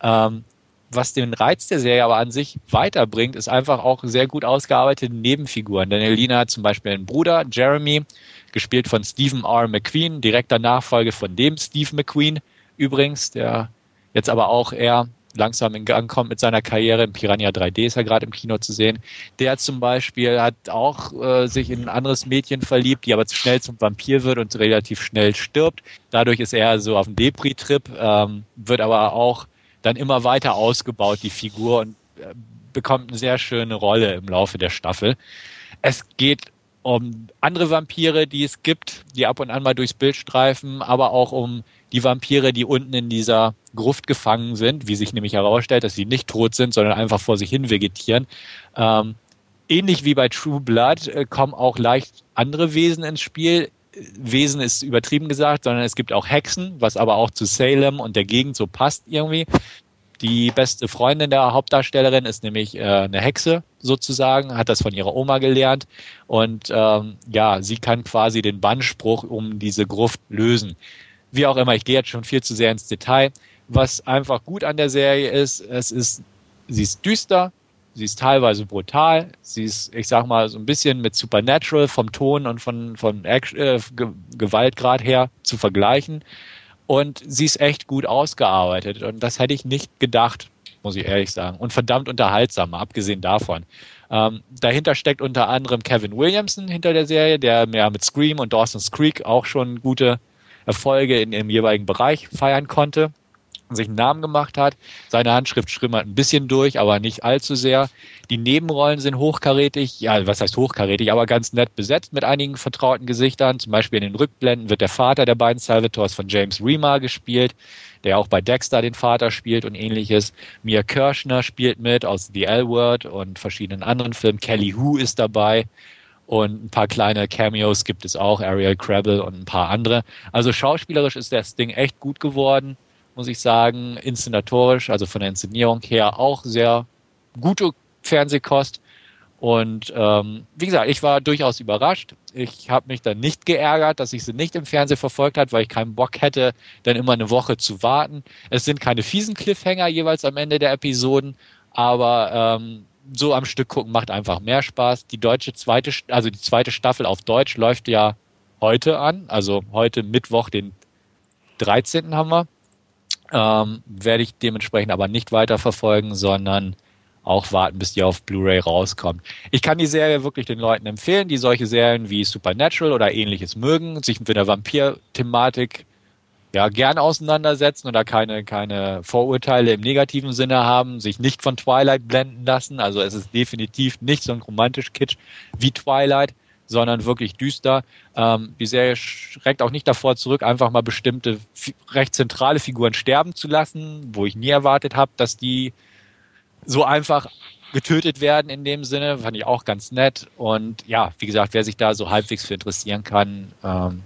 Ähm, was den Reiz der Serie aber an sich weiterbringt, ist einfach auch sehr gut ausgearbeitete Nebenfiguren. Denn Elina hat zum Beispiel einen Bruder, Jeremy, gespielt von Stephen R. McQueen, direkter Nachfolge von dem Steve McQueen übrigens, der jetzt aber auch eher langsam in Gang kommt mit seiner Karriere. Im Piranha 3D ist er gerade im Kino zu sehen. Der zum Beispiel hat auch äh, sich in ein anderes Mädchen verliebt, die aber zu schnell zum Vampir wird und relativ schnell stirbt. Dadurch ist er so auf dem Depri-Trip, ähm, wird aber auch dann immer weiter ausgebaut, die Figur, und äh, bekommt eine sehr schöne Rolle im Laufe der Staffel. Es geht um andere Vampire, die es gibt, die ab und an mal durchs Bild streifen, aber auch um die Vampire, die unten in dieser Gruft gefangen sind, wie sich nämlich herausstellt, dass sie nicht tot sind, sondern einfach vor sich hin vegetieren. Ähm, ähnlich wie bei True Blood äh, kommen auch leicht andere Wesen ins Spiel. Wesen ist übertrieben gesagt, sondern es gibt auch Hexen, was aber auch zu Salem und der Gegend so passt irgendwie. Die beste Freundin der Hauptdarstellerin ist nämlich äh, eine Hexe sozusagen, hat das von ihrer Oma gelernt und ähm, ja, sie kann quasi den Bannspruch um diese Gruft lösen. Wie auch immer, ich gehe jetzt schon viel zu sehr ins Detail. Was einfach gut an der Serie ist, es ist, sie ist düster, sie ist teilweise brutal, sie ist, ich sag mal, so ein bisschen mit Supernatural vom Ton und von, von äh, Gewaltgrad her zu vergleichen. Und sie ist echt gut ausgearbeitet. Und das hätte ich nicht gedacht, muss ich ehrlich sagen. Und verdammt unterhaltsam, abgesehen davon. Ähm, dahinter steckt unter anderem Kevin Williamson hinter der Serie, der mehr mit Scream und Dawson's Creek auch schon gute Erfolge in ihrem jeweiligen Bereich feiern konnte und sich einen Namen gemacht hat. Seine Handschrift schrimmert ein bisschen durch, aber nicht allzu sehr. Die Nebenrollen sind hochkarätig, ja, was heißt hochkarätig, aber ganz nett besetzt mit einigen vertrauten Gesichtern. Zum Beispiel in den Rückblenden wird der Vater der beiden Salvators von James Remar gespielt, der auch bei Dexter den Vater spielt und ähnliches. Mia Kirschner spielt mit aus The L-Word und verschiedenen anderen Filmen. Kelly Hu ist dabei. Und ein paar kleine Cameos gibt es auch, Ariel Crabble und ein paar andere. Also schauspielerisch ist das Ding echt gut geworden, muss ich sagen. Inszenatorisch, also von der Inszenierung her auch sehr gute Fernsehkost. Und ähm, wie gesagt, ich war durchaus überrascht. Ich habe mich dann nicht geärgert, dass ich sie nicht im Fernsehen verfolgt habe, weil ich keinen Bock hätte, dann immer eine Woche zu warten. Es sind keine fiesen Cliffhanger jeweils am Ende der Episoden, aber ähm, so am Stück gucken macht einfach mehr Spaß. Die deutsche zweite, also die zweite Staffel auf Deutsch läuft ja heute an, also heute Mittwoch, den 13. haben wir. Ähm, werde ich dementsprechend aber nicht weiterverfolgen, sondern auch warten, bis die auf Blu-ray rauskommt. Ich kann die Serie wirklich den Leuten empfehlen, die solche Serien wie Supernatural oder ähnliches mögen, sich mit der Vampir-Thematik ja gern auseinandersetzen oder keine keine Vorurteile im negativen Sinne haben, sich nicht von Twilight blenden lassen. Also es ist definitiv nicht so ein romantisch Kitsch wie Twilight, sondern wirklich düster. Ähm, die Serie schreckt auch nicht davor zurück, einfach mal bestimmte recht zentrale Figuren sterben zu lassen, wo ich nie erwartet habe, dass die so einfach getötet werden in dem Sinne, fand ich auch ganz nett. Und ja, wie gesagt, wer sich da so halbwegs für interessieren kann, ähm,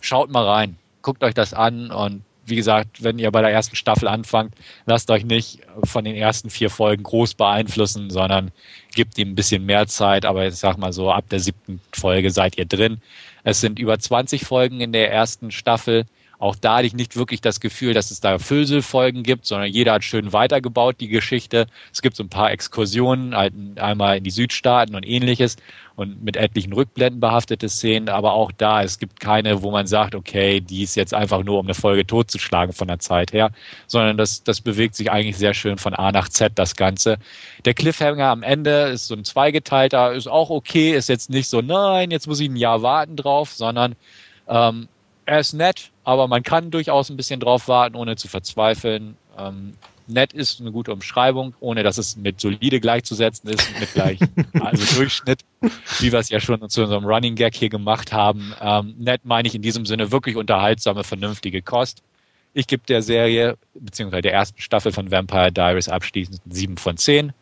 schaut mal rein, guckt euch das an und wie gesagt, wenn ihr bei der ersten Staffel anfangt, lasst euch nicht von den ersten vier Folgen groß beeinflussen, sondern gebt ihm ein bisschen mehr Zeit. Aber ich sag mal so, ab der siebten Folge seid ihr drin. Es sind über 20 Folgen in der ersten Staffel. Auch da hatte ich nicht wirklich das Gefühl, dass es da Füllselfolgen gibt, sondern jeder hat schön weitergebaut, die Geschichte. Es gibt so ein paar Exkursionen, halt einmal in die Südstaaten und ähnliches und mit etlichen Rückblenden behaftete Szenen, aber auch da, es gibt keine, wo man sagt, okay, die ist jetzt einfach nur, um eine Folge totzuschlagen von der Zeit her, sondern das, das bewegt sich eigentlich sehr schön von A nach Z, das Ganze. Der Cliffhanger am Ende ist so ein zweigeteilter, ist auch okay, ist jetzt nicht so, nein, jetzt muss ich ein Jahr warten drauf, sondern ähm, er ist nett, aber man kann durchaus ein bisschen drauf warten, ohne zu verzweifeln. Ähm, nett ist eine gute Umschreibung, ohne dass es mit solide gleichzusetzen ist, mit gleich, also Durchschnitt, wie wir es ja schon zu unserem Running Gag hier gemacht haben. Ähm, nett meine ich in diesem Sinne wirklich unterhaltsame, vernünftige Kost. Ich gebe der Serie, beziehungsweise der ersten Staffel von Vampire Diaries abschließend sieben von zehn.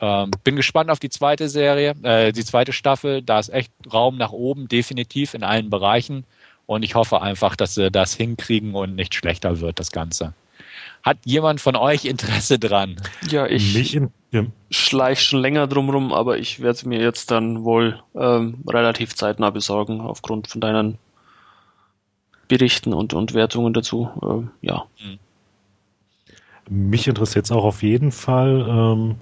Ähm, bin gespannt auf die zweite Serie, äh, die zweite Staffel. Da ist echt Raum nach oben, definitiv in allen Bereichen. Und ich hoffe einfach, dass sie das hinkriegen und nicht schlechter wird, das Ganze. Hat jemand von euch Interesse dran? Ja, ich Mich ja. schleich schon länger drumrum, aber ich werde es mir jetzt dann wohl ähm, relativ zeitnah besorgen, aufgrund von deinen Berichten und, und Wertungen dazu. Ähm, ja. Hm. Mich interessiert es auch auf jeden Fall. Ähm,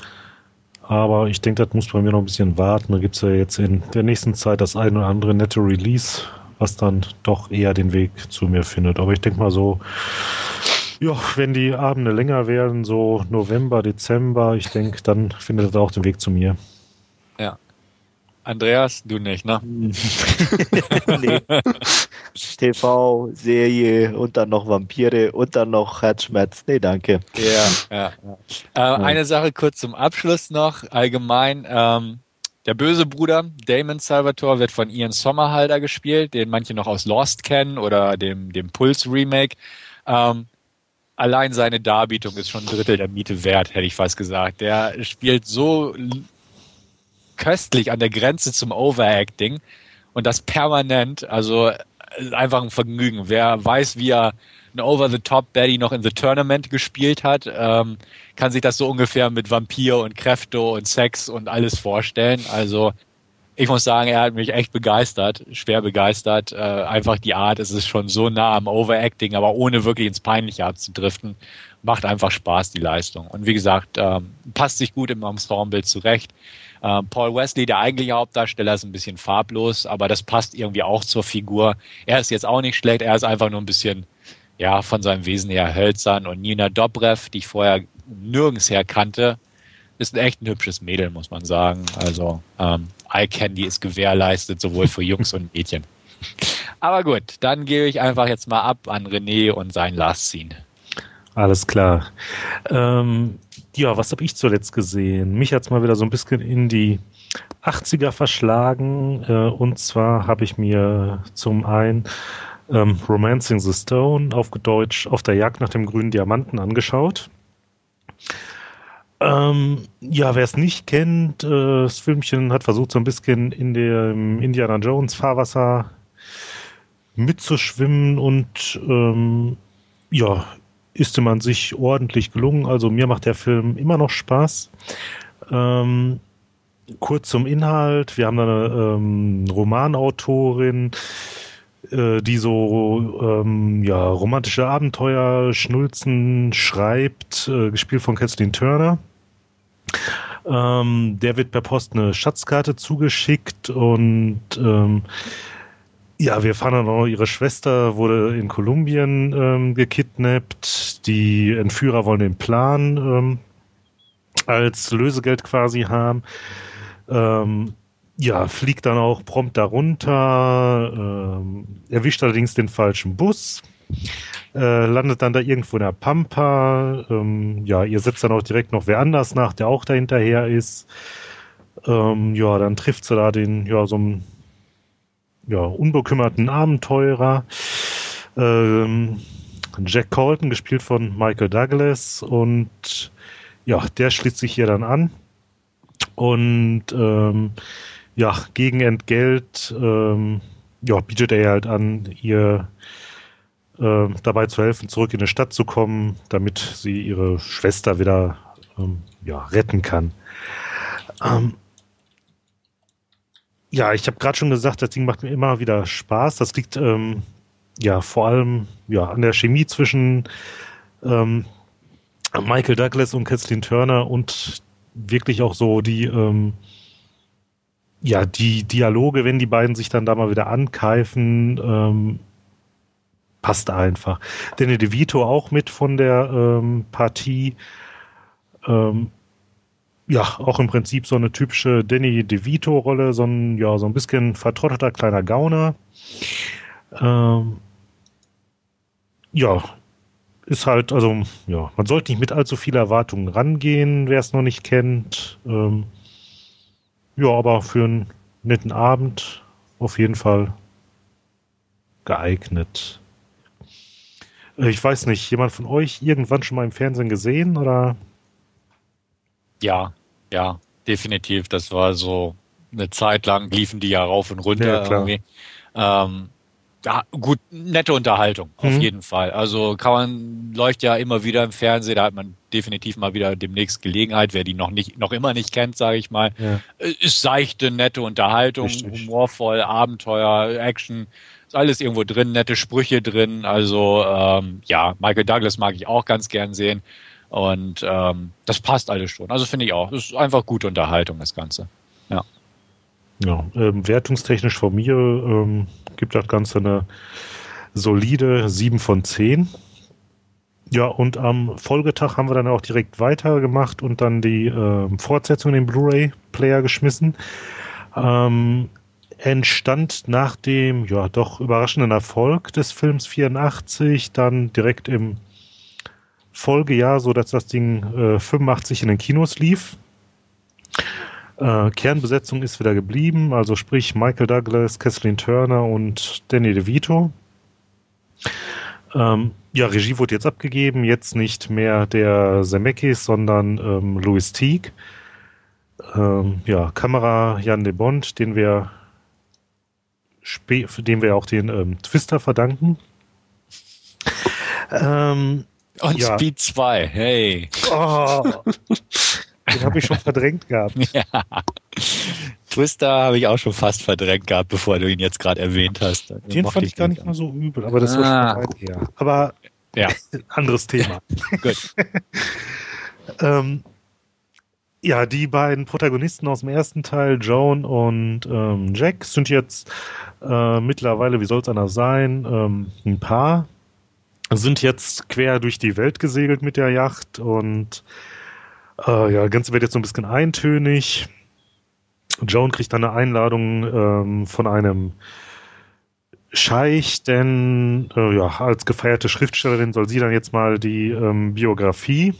aber ich denke, das muss bei mir noch ein bisschen warten. Da gibt es ja jetzt in der nächsten Zeit das ein oder andere nette Release, was dann doch eher den Weg zu mir findet. Aber ich denke mal so, ja, wenn die Abende länger werden, so November, Dezember, ich denke, dann findet er auch den Weg zu mir. Ja. Andreas, du nicht, ne? nee. TV, Serie und dann noch Vampire und dann noch Herzschmerz. Nee, danke. Ja, ja. ja. Äh, eine Sache kurz zum Abschluss noch. Allgemein, ähm, der böse Bruder, Damon Salvatore, wird von Ian Sommerhalder gespielt, den manche noch aus Lost kennen oder dem, dem Pulse Remake. Ähm, allein seine Darbietung ist schon ein Drittel der Miete wert, hätte ich fast gesagt. Der spielt so köstlich an der Grenze zum Overacting und das permanent, also einfach ein Vergnügen. Wer weiß, wie er ein Over-the-Top-Baddy noch in The Tournament gespielt hat, ähm, kann sich das so ungefähr mit Vampir und Kräfte und Sex und alles vorstellen. Also ich muss sagen, er hat mich echt begeistert, schwer begeistert. Äh, einfach die Art, es ist schon so nah am Overacting, aber ohne wirklich ins Peinliche abzudriften. Macht einfach Spaß, die Leistung. Und wie gesagt, ähm, passt sich gut im Ensemble zurecht. Äh, Paul Wesley, der eigentliche Hauptdarsteller, ist ein bisschen farblos, aber das passt irgendwie auch zur Figur. Er ist jetzt auch nicht schlecht, er ist einfach nur ein bisschen, ja, von seinem Wesen her hölzern. Und Nina Dobrev, die ich vorher nirgends her kannte, ist ein echt ein hübsches Mädel, muss man sagen. Also ähm, Eye Candy ist gewährleistet, sowohl für Jungs und Mädchen. Aber gut, dann gebe ich einfach jetzt mal ab an René und sein Last Scene. Alles klar. Ähm, ja, was habe ich zuletzt gesehen? Mich hat es mal wieder so ein bisschen in die 80er verschlagen. Äh, und zwar habe ich mir zum einen ähm, Romancing the Stone auf Deutsch auf der Jagd nach dem grünen Diamanten angeschaut. Ähm, ja, wer es nicht kennt, äh, das Filmchen hat versucht, so ein bisschen in dem Indiana Jones Fahrwasser mitzuschwimmen und ähm, ja, ist man sich ordentlich gelungen. Also mir macht der Film immer noch Spaß. Ähm, kurz zum Inhalt. Wir haben eine ähm, Romanautorin, äh, die so ähm, ja, romantische Abenteuer, Schnulzen schreibt, äh, gespielt von Kathleen Turner. Ähm, der wird per Post eine Schatzkarte zugeschickt und ähm, ja, wir fahren dann auch, ihre Schwester wurde in Kolumbien ähm, gekidnappt. Die Entführer wollen den Plan ähm, als Lösegeld quasi haben. Ähm, ja, fliegt dann auch prompt darunter, ähm, erwischt allerdings den falschen Bus, äh, landet dann da irgendwo in der Pampa. Ähm, ja, ihr setzt dann auch direkt noch wer anders nach, der auch da hinterher ist. Ähm, ja, dann trifft sie da den, ja, so einen ja, unbekümmerten Abenteurer. Ähm, Jack Colton, gespielt von Michael Douglas. Und ja, der schließt sich hier dann an. Und ähm, ja, gegen Entgelt ähm, ja, bietet er halt an, ihr äh, dabei zu helfen, zurück in die Stadt zu kommen, damit sie ihre Schwester wieder ähm, ja, retten kann. Ähm, ja, ich habe gerade schon gesagt, das Ding macht mir immer wieder Spaß. Das liegt ähm, ja vor allem ja an der Chemie zwischen ähm, Michael Douglas und Kathleen Turner und wirklich auch so die ähm, ja die Dialoge, wenn die beiden sich dann da mal wieder ankeifen, ähm, passt einfach. Danny DeVito auch mit von der ähm, Partie. Ähm, ja, auch im Prinzip so eine typische Danny DeVito-Rolle, so ein, ja, so ein bisschen vertrotteter kleiner Gauner. Ähm, ja, ist halt, also, ja, man sollte nicht mit allzu viel Erwartungen rangehen, wer es noch nicht kennt. Ja, aber für einen netten Abend auf jeden Fall geeignet. Äh, ich weiß nicht, jemand von euch irgendwann schon mal im Fernsehen gesehen oder? Ja, ja, definitiv. Das war so eine Zeit lang liefen die ja rauf und runter ja, irgendwie. Ähm, ja, gut, nette Unterhaltung, auf mhm. jeden Fall. Also kann man, läuft ja immer wieder im Fernsehen, da hat man definitiv mal wieder demnächst Gelegenheit, wer die noch nicht, noch immer nicht kennt, sage ich mal. Ja. Äh, ist seichte, nette Unterhaltung, Richtig. humorvoll, Abenteuer, Action, ist alles irgendwo drin, nette Sprüche drin. Also ähm, ja, Michael Douglas mag ich auch ganz gern sehen. Und ähm, das passt alles schon. Also finde ich auch. Das ist einfach gute Unterhaltung, das Ganze. Ja. Ja, ähm, wertungstechnisch von mir ähm, gibt das Ganze eine solide 7 von 10. Ja, und am Folgetag haben wir dann auch direkt weitergemacht und dann die äh, Fortsetzung in den Blu-ray-Player geschmissen. Ähm, entstand nach dem ja doch überraschenden Erfolg des Films 84 dann direkt im Folgejahr, so dass das Ding äh, 85 in den Kinos lief. Äh, Kernbesetzung ist wieder geblieben, also sprich Michael Douglas, Kathleen Turner und Danny DeVito. Ähm, ja, Regie wurde jetzt abgegeben, jetzt nicht mehr der Zemeckis, sondern ähm, Louis Teague. Ähm, ja, Kamera Jan de Bond, den wir dem wir auch den ähm, Twister verdanken. Ähm, und ja. Speed 2, hey. Oh, den habe ich schon verdrängt gehabt. Ja. Twister habe ich auch schon fast verdrängt gehabt, bevor du ihn jetzt gerade erwähnt hast. Den, den fand ich gar nicht mal so übel, aber das ah. war schon weit her. Aber ja. anderes Thema. Gut. ähm, ja, die beiden Protagonisten aus dem ersten Teil, Joan und ähm, Jack, sind jetzt äh, mittlerweile, wie soll es einer sein, ähm, ein Paar sind jetzt quer durch die Welt gesegelt mit der Yacht und äh, ja, das Ganze wird jetzt so ein bisschen eintönig. Joan kriegt dann eine Einladung ähm, von einem Scheich, denn äh, ja, als gefeierte Schriftstellerin soll sie dann jetzt mal die ähm, Biografie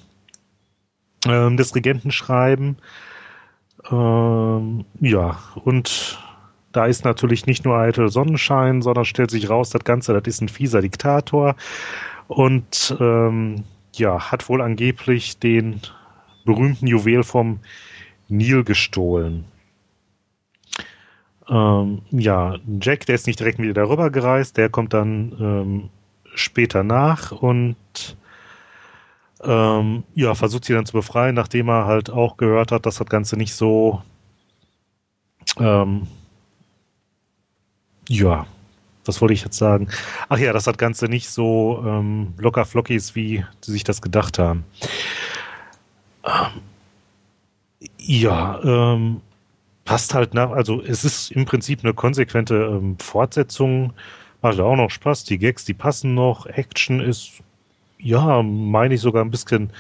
ähm, des Regenten schreiben. Ähm, ja, und da ist natürlich nicht nur eitel Sonnenschein, sondern stellt sich raus, das Ganze, das ist ein fieser Diktator und ähm, ja, hat wohl angeblich den berühmten Juwel vom Nil gestohlen. Ähm, ja, Jack, der ist nicht direkt wieder darüber gereist, der kommt dann ähm, später nach und ähm, ja, versucht sie dann zu befreien, nachdem er halt auch gehört hat, dass das Ganze nicht so ähm, ja, was wollte ich jetzt sagen? Ach ja, dass das Ganze nicht so ähm, locker flockig ist, wie sie sich das gedacht haben. Ja, ähm, passt halt nach, also es ist im Prinzip eine konsequente ähm, Fortsetzung, macht auch noch Spaß, die Gags, die passen noch, Action ist, ja, meine ich sogar ein bisschen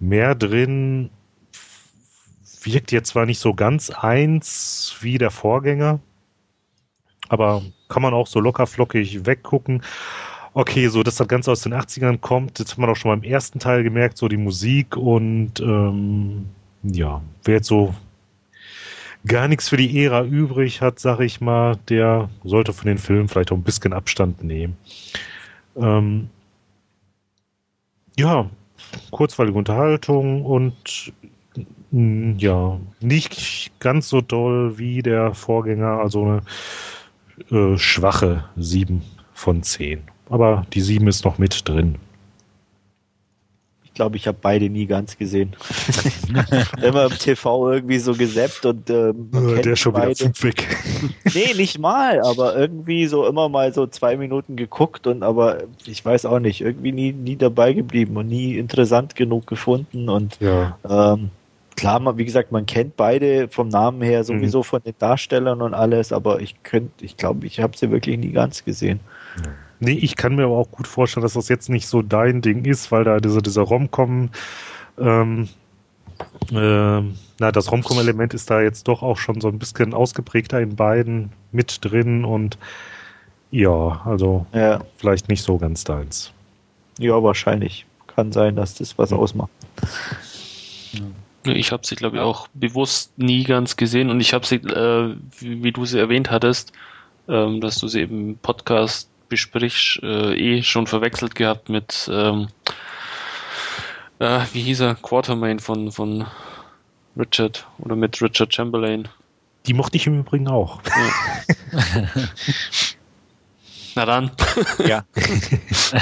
mehr drin, wirkt jetzt zwar nicht so ganz eins wie der Vorgänger, aber kann man auch so locker flockig weggucken. Okay, so dass das Ganze aus den 80ern kommt, das hat man auch schon beim ersten Teil gemerkt, so die Musik und ähm, ja, wer jetzt so gar nichts für die Ära übrig hat, sag ich mal, der sollte von den Filmen vielleicht auch ein bisschen Abstand nehmen. Ähm, ja, kurzweilige Unterhaltung und mh, ja, nicht ganz so doll wie der Vorgänger, also eine äh, schwache 7 von 10. Aber die 7 ist noch mit drin. Ich glaube, ich habe beide nie ganz gesehen. Immer im TV irgendwie so gesäppt und ähm, äh, der schon beide. wieder weg. nee, nicht mal, aber irgendwie so immer mal so zwei Minuten geguckt und aber ich weiß auch nicht, irgendwie nie, nie dabei geblieben und nie interessant genug gefunden und ja. ähm, klar, man, wie gesagt, man kennt beide vom Namen her sowieso mhm. von den Darstellern und alles, aber ich könnte, ich glaube, ich habe sie wirklich nie ganz gesehen. Nee, ich kann mir aber auch gut vorstellen, dass das jetzt nicht so dein Ding ist, weil da diese, dieser Rom-Com, ähm, äh, na, das Rom-Com-Element ist da jetzt doch auch schon so ein bisschen ausgeprägter in beiden mit drin und ja, also ja. vielleicht nicht so ganz deins. Ja, wahrscheinlich. Kann sein, dass das was ausmacht. Ja. Ich habe sie, glaube ich, auch bewusst nie ganz gesehen und ich habe sie, äh, wie, wie, du sie erwähnt hattest, ähm, dass du sie im Podcast besprichst, äh, eh schon verwechselt gehabt mit, ähm, äh, wie hieß er, Quartermain von, von Richard oder mit Richard Chamberlain. Die mochte ich im Übrigen auch. Ja. Na dann. ja.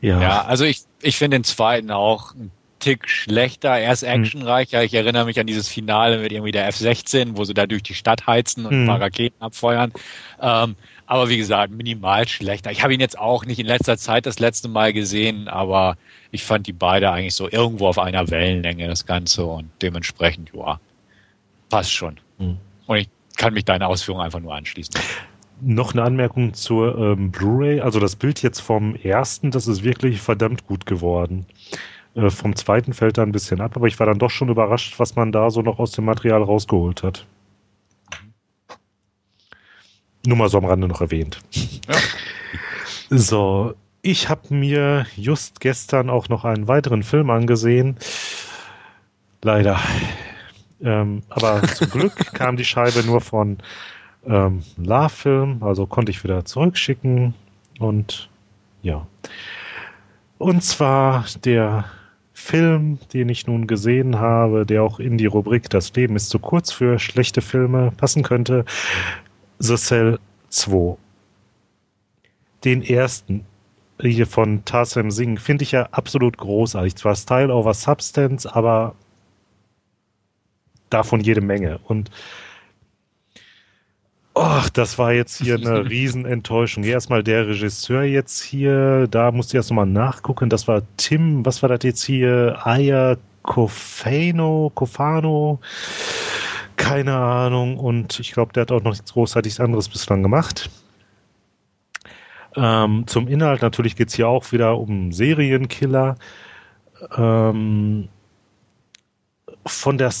ja. Ja, also ich, ich finde den zweiten auch ein Tick schlechter. Er ist hm. actionreicher. Ich erinnere mich an dieses Finale mit irgendwie der F-16, wo sie da durch die Stadt heizen und ein paar. Raketen abfeuern. Ähm, aber wie gesagt, minimal schlechter. Ich habe ihn jetzt auch nicht in letzter Zeit das letzte Mal gesehen, aber ich fand die beide eigentlich so irgendwo auf einer Wellenlänge, das Ganze. Und dementsprechend, ja, passt schon. Mhm. Und ich kann mich deiner Ausführung einfach nur anschließen. Noch eine Anmerkung zur ähm, Blu-ray. Also das Bild jetzt vom ersten, das ist wirklich verdammt gut geworden. Äh, vom zweiten fällt da ein bisschen ab, aber ich war dann doch schon überrascht, was man da so noch aus dem Material rausgeholt hat. Nur mal so am Rande noch erwähnt. Ja. So, ich habe mir just gestern auch noch einen weiteren Film angesehen. Leider. Ähm, aber zum Glück kam die Scheibe nur von ähm, La Film, also konnte ich wieder zurückschicken und ja. Und zwar der Film, den ich nun gesehen habe, der auch in die Rubrik Das Leben ist zu kurz für schlechte Filme passen könnte, The Cell 2. Den ersten hier von Tarsem Singh finde ich ja absolut großartig. Zwar Style over Substance, aber davon jede Menge. Und Ach, das war jetzt hier eine Riesenenttäuschung. Erstmal der Regisseur jetzt hier, da musste ich erst nochmal nachgucken. Das war Tim, was war das jetzt hier? Aya Kofano, Kofano, keine Ahnung. Und ich glaube, der hat auch noch nichts großartig anderes bislang gemacht. Ähm, zum Inhalt natürlich geht's hier auch wieder um Serienkiller. Ähm, von der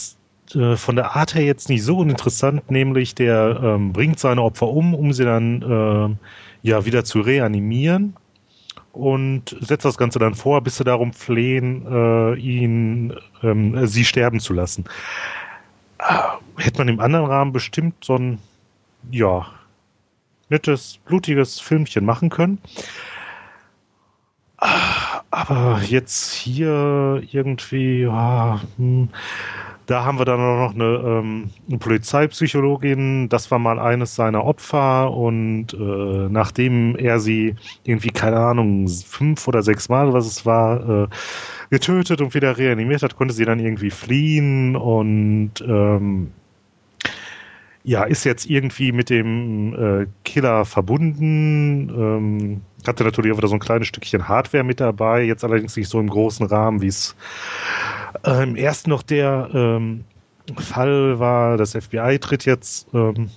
äh, von der Art her jetzt nicht so uninteressant, nämlich der ähm, bringt seine Opfer um, um sie dann äh, ja wieder zu reanimieren und setzt das Ganze dann vor, bis sie darum flehen, äh, ihn ähm, sie sterben zu lassen. Äh, hätte man im anderen Rahmen bestimmt so ein ja nettes, blutiges Filmchen machen können. Aber jetzt hier irgendwie, ja, hm, da haben wir dann noch eine, ähm, eine Polizeipsychologin, das war mal eines seiner Opfer. Und äh, nachdem er sie irgendwie, keine Ahnung, fünf oder sechs Mal, was es war, äh, getötet und wieder reanimiert hat, konnte sie dann irgendwie fliehen. Und ähm, ja, ist jetzt irgendwie mit dem äh, Killer verbunden, ähm, hatte natürlich auch wieder so ein kleines Stückchen Hardware mit dabei, jetzt allerdings nicht so im großen Rahmen, wie es äh, im ersten noch der ähm, Fall war, das FBI tritt jetzt ähm,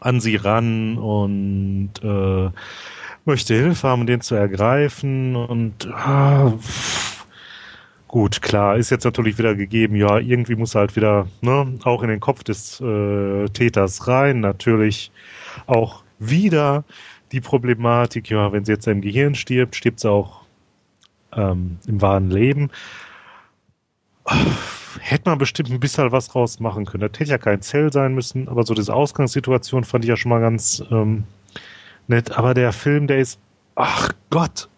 an sie ran und äh, möchte Hilfe haben, den zu ergreifen und ah, gut, klar, ist jetzt natürlich wieder gegeben, ja, irgendwie muss halt wieder, ne, auch in den Kopf des äh, Täters rein, natürlich auch wieder die Problematik, ja, wenn sie jetzt im Gehirn stirbt, stirbt sie auch ähm, im wahren Leben. Hätte man bestimmt ein bisschen was rausmachen können. Das hätte ja kein Zell sein müssen, aber so diese Ausgangssituation fand ich ja schon mal ganz ähm, nett. Aber der Film, der ist, ach Gott,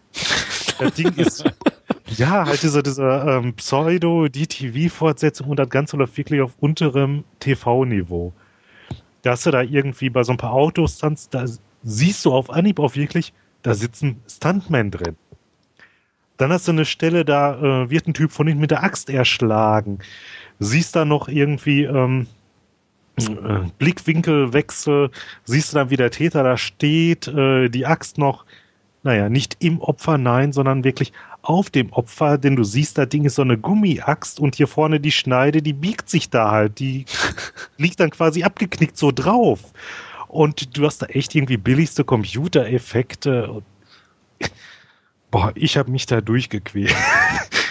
das Ding ist, ja, halt diese, diese ähm, Pseudo-DTV-Fortsetzung und das Ganze läuft wirklich auf unterem TV-Niveau. Da hast du da irgendwie bei so ein paar Autostunts, da siehst du auf Anhieb auch wirklich, da sitzen Stuntmen drin. Dann hast du eine Stelle, da äh, wird ein Typ von hinten mit der Axt erschlagen. Siehst da noch irgendwie ähm, äh, Blickwinkelwechsel, siehst du dann, wie der Täter da steht, äh, die Axt noch, naja, nicht im Opfer, nein, sondern wirklich auf dem Opfer, denn du siehst, das Ding ist so eine Gummiaxt und hier vorne die Schneide, die biegt sich da halt, die liegt dann quasi abgeknickt so drauf. Und du hast da echt irgendwie billigste Computereffekte. Boah, ich habe mich da durchgequält.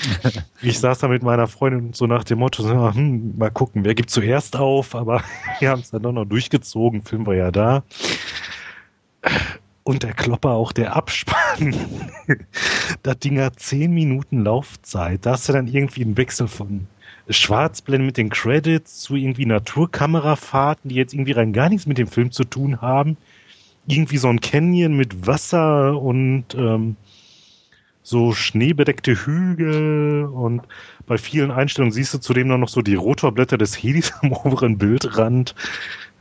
ich saß da mit meiner Freundin so nach dem Motto, so, hm, mal gucken, wer gibt zuerst auf, aber wir haben es dann doch noch durchgezogen, Film war ja da. Und der Klopper, auch der Abspann. das Ding hat zehn Minuten Laufzeit. Da hast du dann irgendwie einen Wechsel von Schwarzblenden mit den Credits zu irgendwie Naturkamerafahrten, die jetzt irgendwie rein gar nichts mit dem Film zu tun haben. Irgendwie so ein Canyon mit Wasser und ähm, so schneebedeckte Hügel und bei vielen Einstellungen siehst du zudem noch so die Rotorblätter des Helis am oberen Bildrand.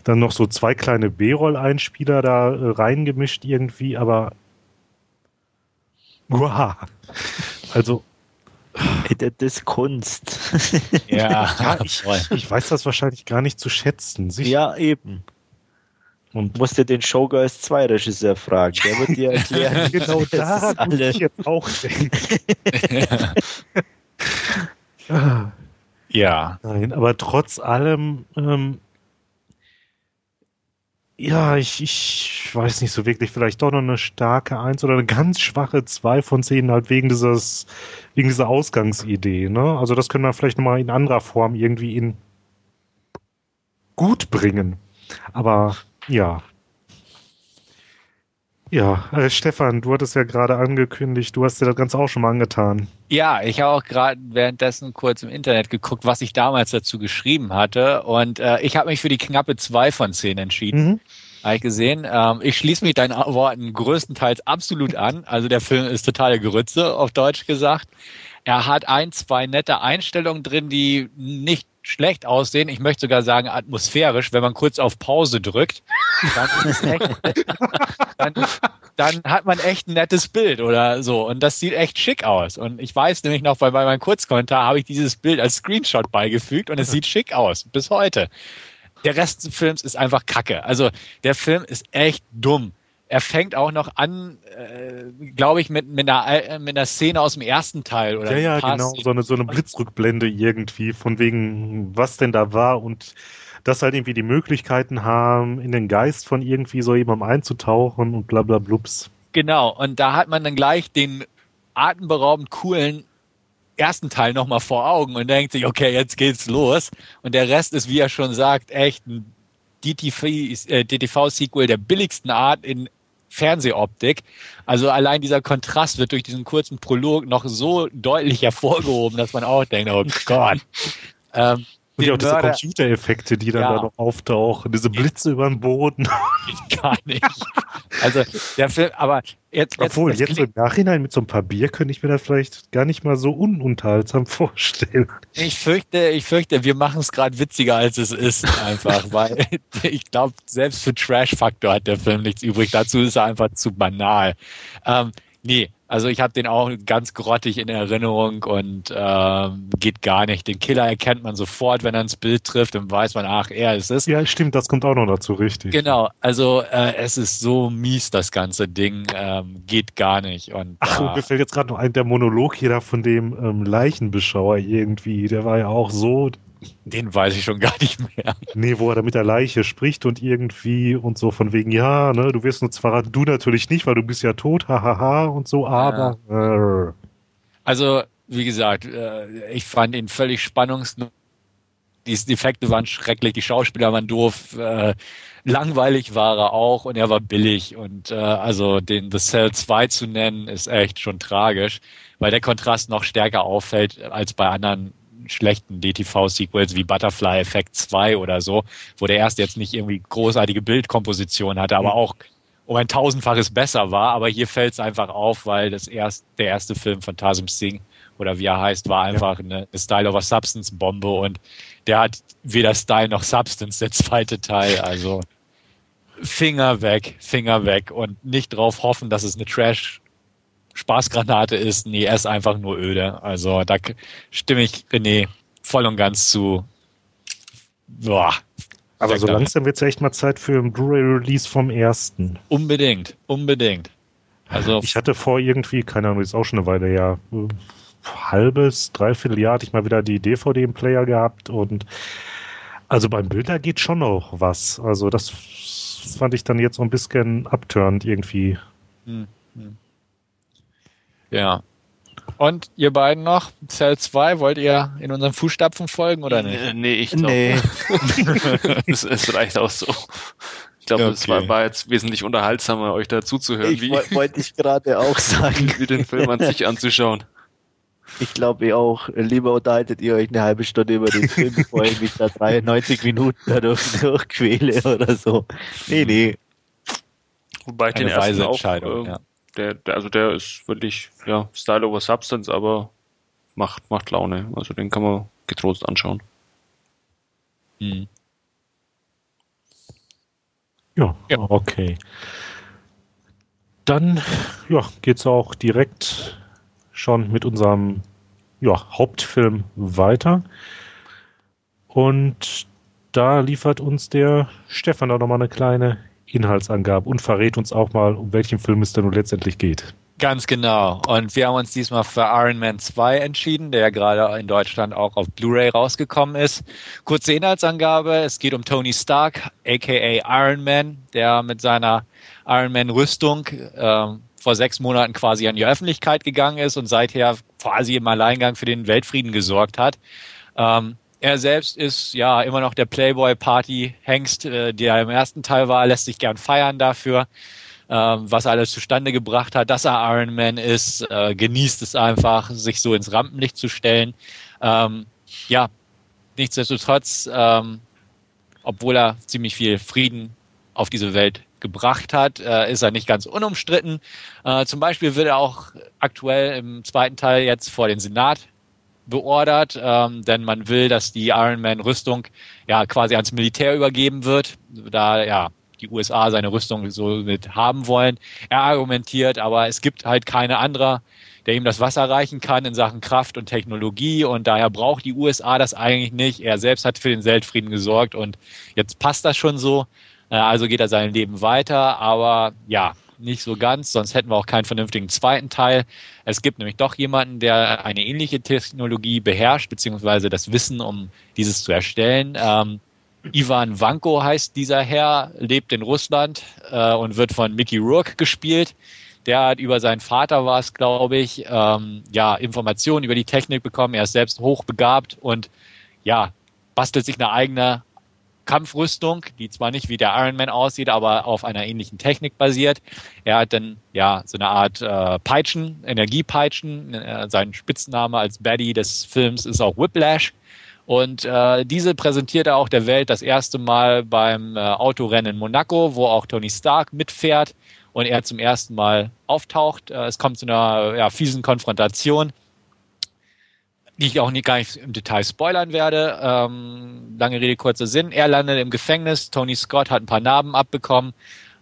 Dann noch so zwei kleine B-Roll-Einspieler da äh, reingemischt irgendwie, aber wow. Also das ist Kunst. Ja, ja ich, ich, weiß das wahrscheinlich gar nicht zu schätzen. Sicher. Ja, eben. Und musst du den Showgirls 2 Regisseur fragen, der wird dir erklären. genau daran muss ich jetzt auch denken. ja. Nein, aber trotz allem ähm, ja, ich, ich weiß nicht so wirklich, vielleicht doch noch eine starke Eins oder eine ganz schwache Zwei von zehn halt wegen dieses, wegen dieser Ausgangsidee, ne? Also das können wir vielleicht nochmal in anderer Form irgendwie in gut bringen. Aber ja, ja, äh, Stefan, du hattest ja gerade angekündigt, du hast dir das Ganze auch schon mal angetan. Ja, ich habe auch gerade währenddessen kurz im Internet geguckt, was ich damals dazu geschrieben hatte. Und äh, ich habe mich für die knappe zwei von zehn entschieden. Mhm. Habe ich gesehen. Ähm, ich schließe mich deinen Worten größtenteils absolut an. Also der Film ist totale Grütze, auf Deutsch gesagt. Er hat ein, zwei nette Einstellungen drin, die nicht schlecht aussehen. Ich möchte sogar sagen atmosphärisch, wenn man kurz auf Pause drückt, dann, echt, dann, dann, hat man echt ein nettes Bild oder so. Und das sieht echt schick aus. Und ich weiß nämlich noch, weil bei meinem Kurzkommentar habe ich dieses Bild als Screenshot beigefügt und es sieht schick aus. Bis heute. Der Rest des Films ist einfach Kacke. Also der Film ist echt dumm er fängt auch noch an, äh, glaube ich, mit, mit, einer, äh, mit einer Szene aus dem ersten Teil. Oder ja, ja, genau, so eine, so eine Blitzrückblende irgendwie, von wegen, was denn da war und dass halt irgendwie die Möglichkeiten haben, in den Geist von irgendwie so jemandem einzutauchen und bla bla blups. Genau, und da hat man dann gleich den atemberaubend coolen ersten Teil nochmal vor Augen und denkt sich, okay, jetzt geht's los. Und der Rest ist, wie er schon sagt, echt ein DTV-Sequel äh, der billigsten Art in Fernsehoptik. Also allein dieser Kontrast wird durch diesen kurzen Prolog noch so deutlich hervorgehoben, dass man auch denkt, oh Gott. Ähm, und ja auch diese Computereffekte, die dann ja. da noch auftauchen, diese Blitze über den Boden. Gar nicht. Also der Film, aber jetzt. Obwohl, jetzt, jetzt im Nachhinein mit so ein paar Bier könnte ich mir das vielleicht gar nicht mal so ununterhaltsam vorstellen. Ich fürchte, ich fürchte, wir machen es gerade witziger, als es ist, einfach, weil ich glaube, selbst für Trash-Faktor hat der Film nichts übrig. Dazu ist er einfach zu banal. Ähm, nee, also ich habe den auch ganz grottig in Erinnerung und ähm, geht gar nicht. Den Killer erkennt man sofort, wenn er ins Bild trifft, dann weiß man, ach, er ist es. Ja, stimmt, das kommt auch noch dazu, richtig. Genau, also äh, es ist so mies, das ganze Ding, ähm, geht gar nicht. Und, ach, äh, mir fällt jetzt gerade noch ein, der Monolog hier da von dem ähm, Leichenbeschauer irgendwie, der war ja auch so Den weiß ich schon gar nicht mehr. Nee, wo er da mit der Leiche spricht und irgendwie und so von wegen, ja, ne, du wirst uns verraten, du natürlich nicht, weil du bist ja tot, hahaha und so, aber. Ja. Äh. Also, wie gesagt, äh, ich fand ihn völlig spannungslos. Die Effekte waren schrecklich, die Schauspieler waren doof, äh, langweilig war er auch und er war billig. Und äh, also den The Cell 2 zu nennen, ist echt schon tragisch, weil der Kontrast noch stärker auffällt als bei anderen schlechten DTV-Sequels wie Butterfly Effect 2 oder so, wo der erste jetzt nicht irgendwie großartige Bildkomposition hatte, aber mhm. auch um ein tausendfaches besser war. Aber hier fällt es einfach auf, weil das erst, der erste Film von Tasim Singh oder wie er heißt, war einfach ja. eine, eine Style over Substance Bombe und der hat weder Style noch Substance, der zweite Teil. Also Finger weg, Finger weg und nicht drauf hoffen, dass es eine Trash Spaßgranate ist. Nee, er ist einfach nur öde. Also da stimme ich René voll und ganz zu. Boah. Aber so langsam wird es echt mal Zeit für ein Blu-ray-Release vom ersten. Unbedingt, unbedingt. Also ich hatte vor irgendwie, keine Ahnung, ist auch schon eine Weile her, halbes, dreiviertel Jahr hatte ich mal wieder die DVD im Player gehabt und also beim Bilder geht schon noch was. Also das fand ich dann jetzt so ein bisschen abtörend irgendwie. Hm, hm. Ja. Und ihr beiden noch, Cell 2, wollt ihr in unseren Fußstapfen folgen oder nicht? Nee, nee ich glaube. Nee. es, es, reicht auch so. Ich glaube, es war, war, jetzt wesentlich unterhaltsamer, euch dazu zu hören, wie wollte ich gerade auch sagen, wie den Film an sich anzuschauen. Ich glaube ihr auch, lieber unterhaltet ihr euch eine halbe Stunde über den Film, bevor ich mich da 93 Minuten dadurch durchquäle oder so. Nee, nee. Wobei ich eine den ersten auch, äh, ja der, der, also der ist wirklich, ja, Style over Substance, aber macht, macht Laune. Also den kann man getrost anschauen. Hm. Ja, ja, okay. Dann ja, es auch direkt schon mit unserem ja, Hauptfilm weiter. Und da liefert uns der Stefan auch nochmal eine kleine Inhaltsangabe und verrät uns auch mal, um welchen Film es denn nun letztendlich geht. Ganz genau. Und wir haben uns diesmal für Iron Man 2 entschieden, der gerade in Deutschland auch auf Blu-ray rausgekommen ist. Kurze Inhaltsangabe. Es geht um Tony Stark, aka Iron Man, der mit seiner Iron Man Rüstung äh, vor sechs Monaten quasi an die Öffentlichkeit gegangen ist und seither quasi im Alleingang für den Weltfrieden gesorgt hat. Ähm, er selbst ist ja immer noch der Playboy-Party-Hengst, äh, der im ersten Teil war, lässt sich gern feiern dafür, ähm, was er alles zustande gebracht hat, dass er Iron Man ist, äh, genießt es einfach, sich so ins Rampenlicht zu stellen. Ähm, ja, nichtsdestotrotz, ähm, obwohl er ziemlich viel Frieden auf diese Welt gebracht hat, äh, ist er nicht ganz unumstritten. Äh, zum Beispiel wird er auch aktuell im zweiten Teil jetzt vor den Senat beordert, ähm, denn man will, dass die Iron Man Rüstung ja quasi ans Militär übergeben wird, da ja die USA seine Rüstung so mit haben wollen. Er argumentiert, aber es gibt halt keine andere, der ihm das Wasser reichen kann in Sachen Kraft und Technologie und daher braucht die USA das eigentlich nicht. Er selbst hat für den Weltfrieden gesorgt und jetzt passt das schon so. Äh, also geht er sein Leben weiter, aber ja, nicht so ganz, sonst hätten wir auch keinen vernünftigen zweiten Teil. Es gibt nämlich doch jemanden, der eine ähnliche Technologie beherrscht, beziehungsweise das Wissen, um dieses zu erstellen. Ähm, Ivan Vanko heißt dieser Herr, lebt in Russland äh, und wird von Mickey Rourke gespielt. Der hat über seinen Vater war es, glaube ich, ähm, ja, Informationen über die Technik bekommen. Er ist selbst hochbegabt und ja, bastelt sich eine eigene Kampfrüstung, die zwar nicht wie der Iron Man aussieht, aber auf einer ähnlichen Technik basiert. Er hat dann ja so eine Art äh, Peitschen, Energiepeitschen. Äh, sein Spitzname als Baddie des Films ist auch Whiplash. Und äh, diese präsentiert er auch der Welt das erste Mal beim äh, Autorennen in Monaco, wo auch Tony Stark mitfährt und er zum ersten Mal auftaucht. Äh, es kommt zu einer ja, fiesen Konfrontation die ich auch nie, gar nicht im Detail spoilern werde. Ähm, lange Rede, kurzer Sinn. Er landet im Gefängnis. Tony Scott hat ein paar Narben abbekommen.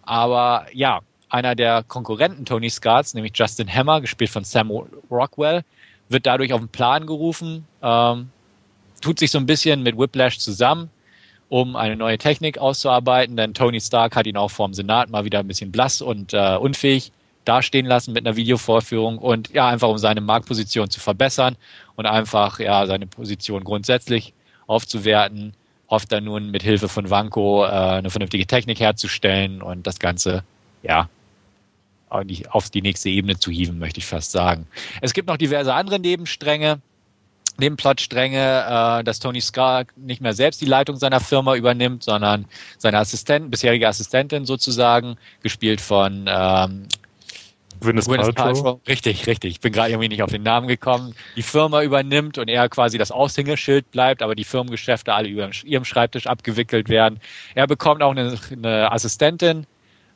Aber ja, einer der Konkurrenten Tony Scotts, nämlich Justin Hammer, gespielt von Sam Rockwell, wird dadurch auf den Plan gerufen, ähm, tut sich so ein bisschen mit Whiplash zusammen, um eine neue Technik auszuarbeiten, denn Tony Stark hat ihn auch vorm Senat mal wieder ein bisschen blass und äh, unfähig dastehen lassen mit einer Videovorführung und ja, einfach um seine Marktposition zu verbessern und einfach ja seine Position grundsätzlich aufzuwerten, hofft dann nun mit Hilfe von Vanko äh, eine vernünftige Technik herzustellen und das Ganze, ja, auf die nächste Ebene zu hieven, möchte ich fast sagen. Es gibt noch diverse andere Nebenstränge, Nebenplotstränge, äh, dass Tony Scott nicht mehr selbst die Leitung seiner Firma übernimmt, sondern seine Assistent, bisherige Assistentin sozusagen, gespielt von ähm, Gwyneth Paltrow. Paltrow. Richtig, richtig. Ich bin gerade irgendwie nicht auf den Namen gekommen. Die Firma übernimmt und er quasi das Aushängeschild bleibt, aber die Firmengeschäfte alle über ihrem Schreibtisch abgewickelt werden. Er bekommt auch eine, eine Assistentin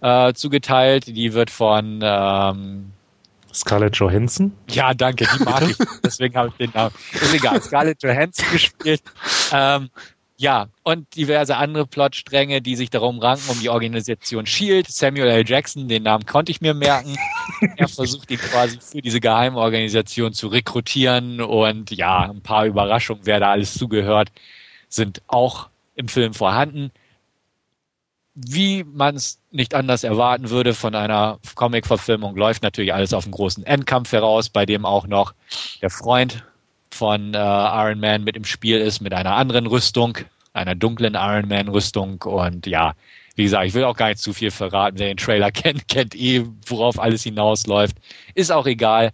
äh, zugeteilt, die wird von ähm, Scarlett Johansson? Ja, danke, die mag ich. Deswegen habe ich den Namen. Ist egal, Scarlett Johansson gespielt. Ähm, ja, und diverse andere Plotstränge, die sich darum ranken, um die Organisation SHIELD. Samuel L. Jackson, den Namen konnte ich mir merken. er versucht ihn quasi für diese Geheimorganisation zu rekrutieren und ja, ein paar Überraschungen, wer da alles zugehört, sind auch im Film vorhanden wie man es nicht anders erwarten würde von einer Comic-Verfilmung, läuft natürlich alles auf einen großen Endkampf heraus, bei dem auch noch der Freund von äh, Iron Man mit im Spiel ist, mit einer anderen Rüstung, einer dunklen Iron Man-Rüstung. Und ja, wie gesagt, ich will auch gar nicht zu viel verraten. Wer den Trailer kennt, kennt eh, worauf alles hinausläuft. Ist auch egal.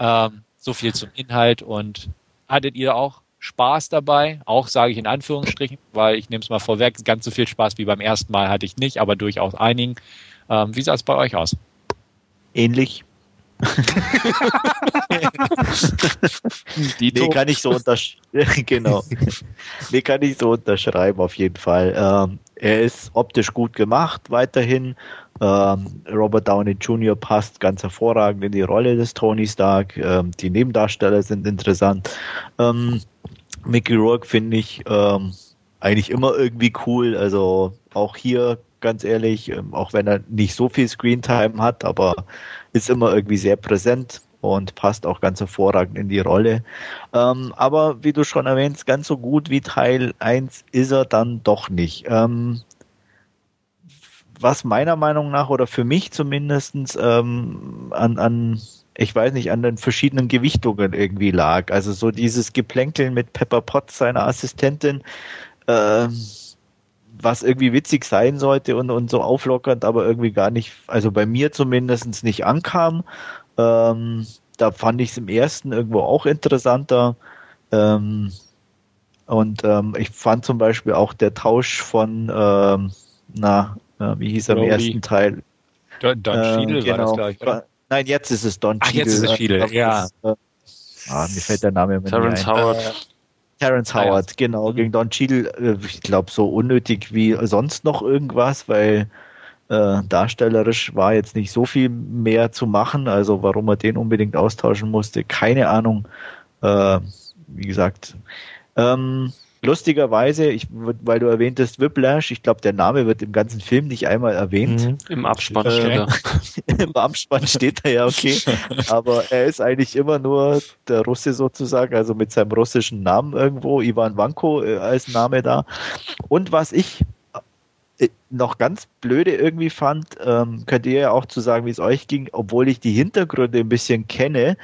Ähm, so viel zum Inhalt. Und hattet ihr auch Spaß dabei. Auch sage ich in Anführungsstrichen, weil ich nehme es mal vorweg, ganz so viel Spaß wie beim ersten Mal hatte ich nicht, aber durchaus einigen. Ähm, wie sah es bei euch aus? Ähnlich. nee, kann ich so unterschreiben. genau. Nee, kann ich so unterschreiben, auf jeden Fall. Ähm, er ist optisch gut gemacht, weiterhin. Ähm, Robert Downey Jr. passt ganz hervorragend in die Rolle des Tony Stark. Ähm, die Nebendarsteller sind interessant. Ähm, Mickey Rourke finde ich ähm, eigentlich immer irgendwie cool. Also auch hier ganz ehrlich, ähm, auch wenn er nicht so viel Screentime hat, aber ist immer irgendwie sehr präsent und passt auch ganz hervorragend in die Rolle. Ähm, aber wie du schon erwähnst, ganz so gut wie Teil 1 ist er dann doch nicht. Ähm, was meiner Meinung nach oder für mich zumindestens ähm, an, an ich weiß nicht, an den verschiedenen Gewichtungen irgendwie lag. Also so dieses Geplänkeln mit Pepper Potts, seiner Assistentin, äh, was irgendwie witzig sein sollte und, und so auflockernd, aber irgendwie gar nicht, also bei mir zumindest nicht ankam. Ähm, da fand ich es im ersten irgendwo auch interessanter. Ähm, und ähm, ich fand zum Beispiel auch der Tausch von, ähm, na, äh, wie hieß er im ersten Teil? Don, Don äh, Cheadle genau, war das gleich, oder? Nein, jetzt ist es Don Ach, Cheadle. jetzt ist es äh, ja. äh, ah, mir fällt der Name immer Terrence nicht ein. Howard. Howard, ah, ja. genau, mhm. gegen Don Cheadle, äh, ich glaube, so unnötig wie sonst noch irgendwas, weil äh, darstellerisch war jetzt nicht so viel mehr zu machen, also warum er den unbedingt austauschen musste, keine Ahnung. Äh, wie gesagt, ähm, Lustigerweise, ich, weil du erwähntest Whiplash, ich glaube, der Name wird im ganzen Film nicht einmal erwähnt. Mhm. Im Abspann äh, steht er. Im Abspann steht er ja, okay. Aber er ist eigentlich immer nur der Russe sozusagen, also mit seinem russischen Namen irgendwo, Ivan Vanko äh, als Name da. Und was ich äh, noch ganz blöde irgendwie fand, ähm, könnt ihr ja auch zu sagen, wie es euch ging, obwohl ich die Hintergründe ein bisschen kenne,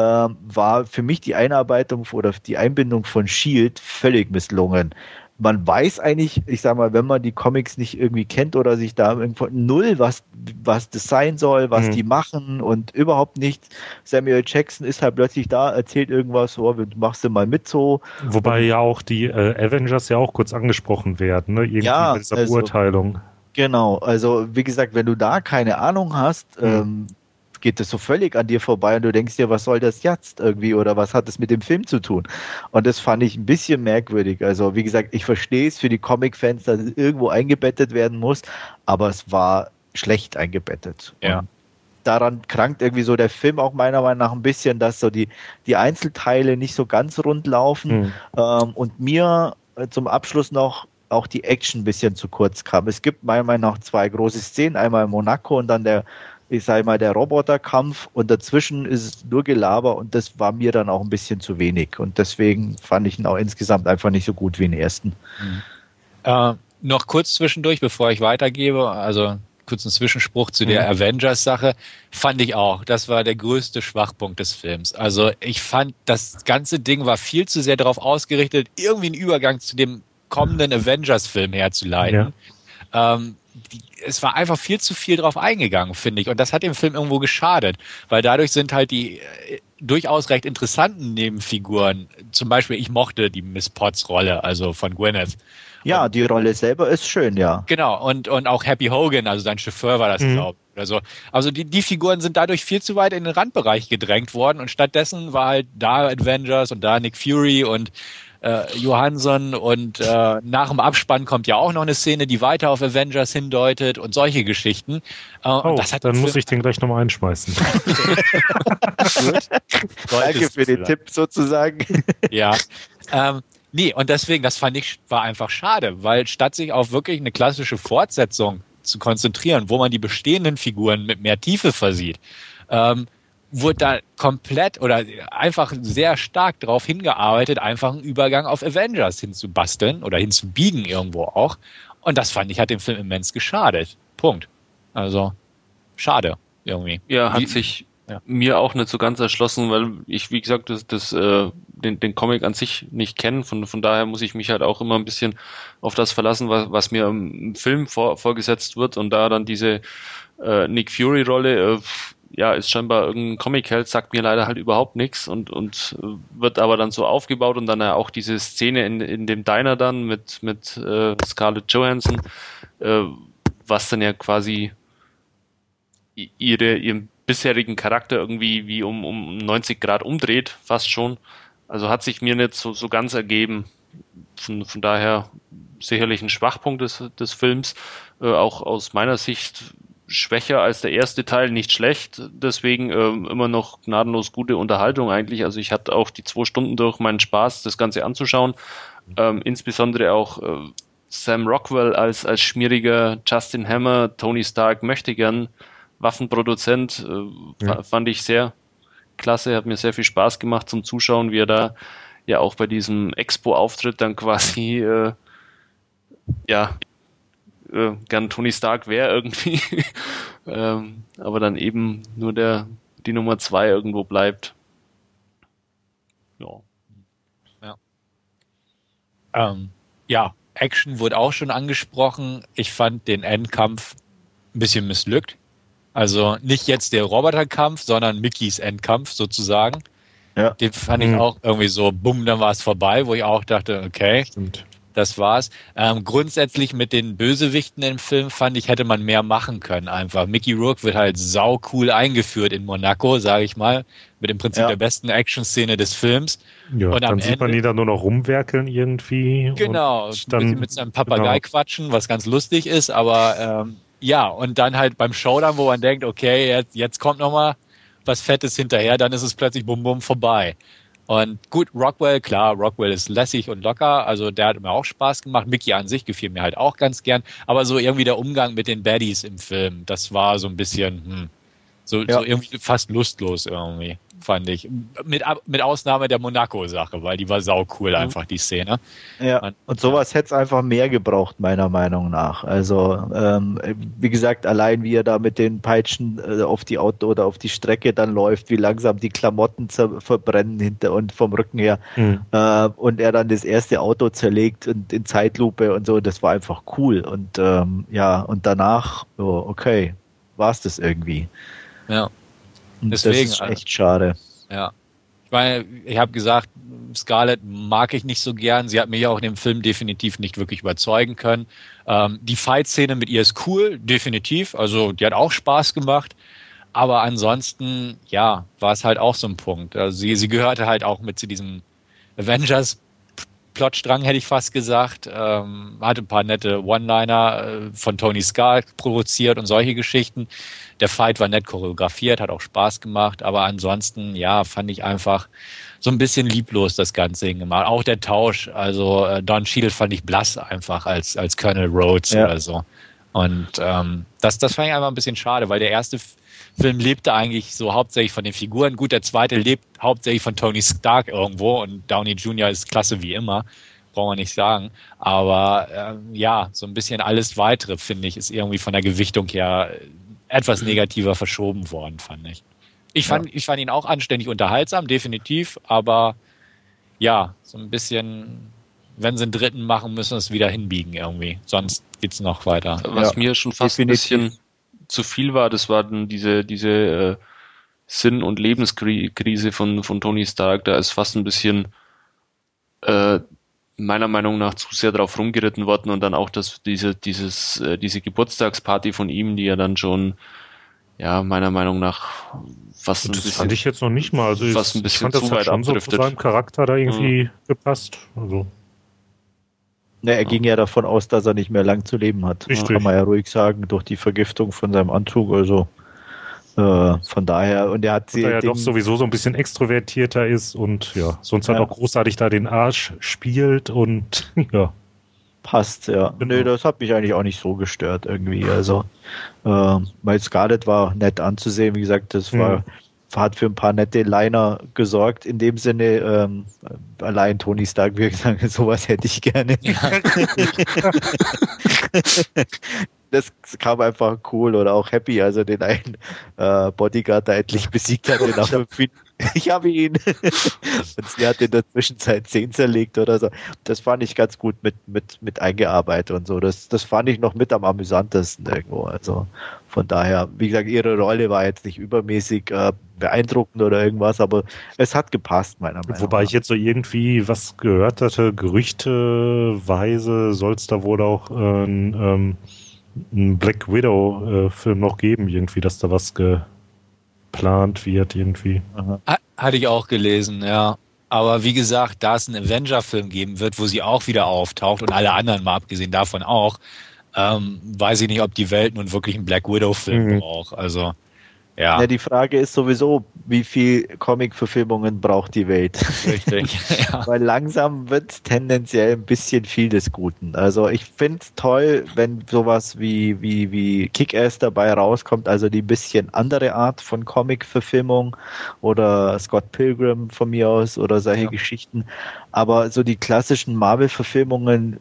ähm, war für mich die Einarbeitung oder die Einbindung von Shield völlig misslungen. Man weiß eigentlich, ich sag mal, wenn man die Comics nicht irgendwie kennt oder sich da irgendwo null, was, was das sein soll, was mhm. die machen und überhaupt nichts. Samuel Jackson ist halt plötzlich da, erzählt irgendwas, so, du machst du mal mit so. Wobei ja auch die äh, Avengers ja auch kurz angesprochen werden, ne? Irgendwie ja, mit dieser also, Beurteilung. Genau, also wie gesagt, wenn du da keine Ahnung hast, mhm. ähm, geht das so völlig an dir vorbei und du denkst dir, was soll das jetzt irgendwie oder was hat das mit dem Film zu tun? Und das fand ich ein bisschen merkwürdig. Also wie gesagt, ich verstehe es für die Comic-Fans, dass es irgendwo eingebettet werden muss, aber es war schlecht eingebettet. Ja. Und daran krankt irgendwie so der Film auch meiner Meinung nach ein bisschen, dass so die, die Einzelteile nicht so ganz rund laufen. Mhm. Ähm, und mir äh, zum Abschluss noch auch die Action ein bisschen zu kurz kam. Es gibt meiner Meinung nach zwei große Szenen, einmal in Monaco und dann der ich sage mal, der Roboterkampf und dazwischen ist es nur Gelaber und das war mir dann auch ein bisschen zu wenig. Und deswegen fand ich ihn auch insgesamt einfach nicht so gut wie den ersten. Mhm. Äh, noch kurz zwischendurch, bevor ich weitergebe, also kurzen Zwischenspruch zu der mhm. Avengers-Sache, fand ich auch. Das war der größte Schwachpunkt des Films. Also ich fand, das ganze Ding war viel zu sehr darauf ausgerichtet, irgendwie einen Übergang zu dem kommenden Avengers-Film herzuleiten. Ja. Ähm, die, es war einfach viel zu viel drauf eingegangen, finde ich. Und das hat dem Film irgendwo geschadet, weil dadurch sind halt die äh, durchaus recht interessanten Nebenfiguren, zum Beispiel ich mochte die Miss Potts Rolle, also von Gwyneth. Ja, und, die Rolle selber ist schön, ja. Genau, und, und auch Happy Hogan, also sein Chauffeur war das, mhm. glaube ich. Also, also die, die Figuren sind dadurch viel zu weit in den Randbereich gedrängt worden und stattdessen war halt da Avengers und da Nick Fury und äh, Johansson und äh, nach dem Abspann kommt ja auch noch eine Szene, die weiter auf Avengers hindeutet und solche Geschichten. Äh, oh, dann muss ich den gleich nochmal einschmeißen. Danke für den Tipp sozusagen. ja. Ähm, nee, und deswegen, das fand ich, war einfach schade, weil statt sich auf wirklich eine klassische Fortsetzung zu konzentrieren, wo man die bestehenden Figuren mit mehr Tiefe versieht, ähm, wurde da komplett oder einfach sehr stark darauf hingearbeitet, einfach einen Übergang auf Avengers hinzubasteln oder hinzubiegen irgendwo auch. Und das fand ich hat dem Film immens geschadet. Punkt. Also schade irgendwie. Ja, hat sich ja. mir auch nicht so ganz erschlossen, weil ich, wie gesagt, das, das, äh, den, den Comic an sich nicht kenne. Von, von daher muss ich mich halt auch immer ein bisschen auf das verlassen, was, was mir im Film vor, vorgesetzt wird und da dann diese äh, Nick Fury-Rolle, äh, ja, ist scheinbar irgendein Comic-Held, sagt mir leider halt überhaupt nichts und, und äh, wird aber dann so aufgebaut und dann ja auch diese Szene in, in dem Diner dann mit, mit äh, Scarlett Johansson, äh, was dann ja quasi ihre, ihren bisherigen Charakter irgendwie wie um, um 90 Grad umdreht, fast schon. Also hat sich mir nicht so, so ganz ergeben. Von, von daher sicherlich ein Schwachpunkt des, des Films. Äh, auch aus meiner Sicht schwächer als der erste Teil, nicht schlecht. Deswegen ähm, immer noch gnadenlos gute Unterhaltung eigentlich. Also ich hatte auch die zwei Stunden durch meinen Spaß, das Ganze anzuschauen. Ähm, insbesondere auch äh, Sam Rockwell als, als schmieriger Justin Hammer, Tony Stark möchte gern Waffenproduzent, äh, ja. fand ich sehr klasse, hat mir sehr viel Spaß gemacht zum Zuschauen, wie er da ja auch bei diesem Expo-Auftritt dann quasi äh, ja äh, gern Tony Stark wäre irgendwie, ähm, aber dann eben nur der die Nummer zwei irgendwo bleibt. Ja. Ja. Ähm, ja, Action wurde auch schon angesprochen. Ich fand den Endkampf ein bisschen missglückt. Also nicht jetzt der Roboterkampf, sondern Mickeys Endkampf sozusagen. Ja. Den fand ich mhm. auch irgendwie so, bumm, dann war es vorbei, wo ich auch dachte, okay. Stimmt das war's. Ähm, grundsätzlich mit den Bösewichten im Film fand ich, hätte man mehr machen können einfach. Mickey Rourke wird halt sau cool eingeführt in Monaco, sage ich mal, mit im Prinzip ja. der besten Action-Szene des Films. Ja, und dann sieht Ende, man die da nur noch rumwerkeln irgendwie. Genau, dann, mit seinem Papagei genau. quatschen, was ganz lustig ist, aber ähm, ja, und dann halt beim Showdown, wo man denkt, okay, jetzt, jetzt kommt noch mal was Fettes hinterher, dann ist es plötzlich bum bum vorbei. Und gut, Rockwell, klar, Rockwell ist lässig und locker, also der hat mir auch Spaß gemacht. Mickey an sich gefiel mir halt auch ganz gern, aber so irgendwie der Umgang mit den Baddies im Film, das war so ein bisschen, hm, so, ja. so irgendwie fast lustlos irgendwie fand ich. Mit, mit Ausnahme der Monaco-Sache, weil die war sau cool, mhm. einfach die Szene. Ja, und sowas hätte es einfach mehr gebraucht, meiner Meinung nach. Also, ähm, wie gesagt, allein wie er da mit den Peitschen äh, auf die Auto oder auf die Strecke dann läuft, wie langsam die Klamotten verbrennen hinter und vom Rücken her. Mhm. Äh, und er dann das erste Auto zerlegt und in Zeitlupe und so, das war einfach cool. Und ähm, ja, und danach, oh, okay, war es das irgendwie. Ja. Deswegen, das ist echt schade. Ja. Ich meine, ich habe gesagt, Scarlett mag ich nicht so gern. Sie hat mich auch in dem Film definitiv nicht wirklich überzeugen können. Ähm, die Fight-Szene mit ihr ist cool, definitiv. Also die hat auch Spaß gemacht. Aber ansonsten, ja, war es halt auch so ein Punkt. Also sie, sie gehörte halt auch mit zu diesem Avengers Plotstrang, hätte ich fast gesagt. Ähm, hatte ein paar nette One-Liner äh, von Tony Stark provoziert und solche Geschichten. Der Fight war nett choreografiert, hat auch Spaß gemacht, aber ansonsten, ja, fand ich einfach so ein bisschen lieblos das Ganze hingemacht. Auch der Tausch, also äh, Don Shield fand ich blass einfach als, als Colonel Rhodes ja. oder so. Und ähm, das, das fand ich einfach ein bisschen schade, weil der erste Film lebte eigentlich so hauptsächlich von den Figuren. Gut, der zweite lebt hauptsächlich von Tony Stark irgendwo und Downey Jr. ist klasse wie immer. brauchen wir nicht sagen. Aber äh, ja, so ein bisschen alles weitere, finde ich, ist irgendwie von der Gewichtung her etwas negativer verschoben worden, fand ich. Ich fand, ja. ich fand ihn auch anständig unterhaltsam, definitiv, aber ja, so ein bisschen, wenn sie einen dritten machen, müssen sie es wieder hinbiegen irgendwie. Sonst geht's noch weiter. Was ja. mir schon fast definitiv. ein bisschen zu viel war, das war dann diese, diese äh, Sinn- und Lebenskrise von, von Tony Stark. Da ist fast ein bisschen äh, meiner Meinung nach zu sehr drauf rumgeritten worden und dann auch das, diese, dieses, äh, diese Geburtstagsparty von ihm, die ja dann schon, ja, meiner Meinung nach fast ein das bisschen. Das fand ich jetzt noch nicht mal. Also fast ein bisschen ich fand, zu das weit schon abdriftet. so zu seinem Charakter da irgendwie mhm. gepasst. Also. Ne, er ging ja davon aus, dass er nicht mehr lang zu leben hat. Richtig. Kann man ja ruhig sagen, durch die Vergiftung von seinem Anzug. Also äh, von daher, und er hat sie. Da ja doch sowieso so ein bisschen extrovertierter ist und ja, sonst halt ja. halt auch großartig da den Arsch spielt und ja. Passt, ja. Genau. Nö, das hat mich eigentlich auch nicht so gestört irgendwie. Also, äh, weil Scarlett war nett anzusehen, wie gesagt, das war. Mhm hat für ein paar nette Liner gesorgt. In dem Sinne, ähm, allein Tony Stark würde sagen, sowas hätte ich gerne. Ja. das kam einfach cool oder auch happy, also den einen äh, Bodyguard da endlich besiegt hat. Den nach ich habe ihn. Und sie hat in der Zwischenzeit zehn zerlegt oder so. Das fand ich ganz gut mit, mit, mit eingearbeitet und so. Das, das fand ich noch mit am amüsantesten irgendwo. Also von daher, wie gesagt, ihre Rolle war jetzt nicht übermäßig äh, beeindruckend oder irgendwas, aber es hat gepasst, meiner Meinung nach. Wobei ich jetzt so irgendwie was gehört hatte, gerüchteweise soll es da wohl auch äh, ähm, einen Black Widow-Film äh, noch geben, irgendwie, dass da was geplant wird, irgendwie. Aha. Hatte ich auch gelesen, ja. Aber wie gesagt, da es einen Avenger-Film geben wird, wo sie auch wieder auftaucht und alle anderen mal abgesehen davon auch, ähm, weiß ich nicht, ob die Welt nun wirklich einen Black Widow-Film mhm. braucht. Also ja. ja. Die Frage ist sowieso, wie viel Comic-Verfilmungen braucht die Welt? Richtig. ja. Weil langsam wird tendenziell ein bisschen viel des Guten. Also ich finde es toll, wenn sowas wie, wie, wie Kick-Ass dabei rauskommt, also die bisschen andere Art von Comic-Verfilmung oder Scott Pilgrim von mir aus oder solche ja. Geschichten. Aber so die klassischen Marvel-Verfilmungen,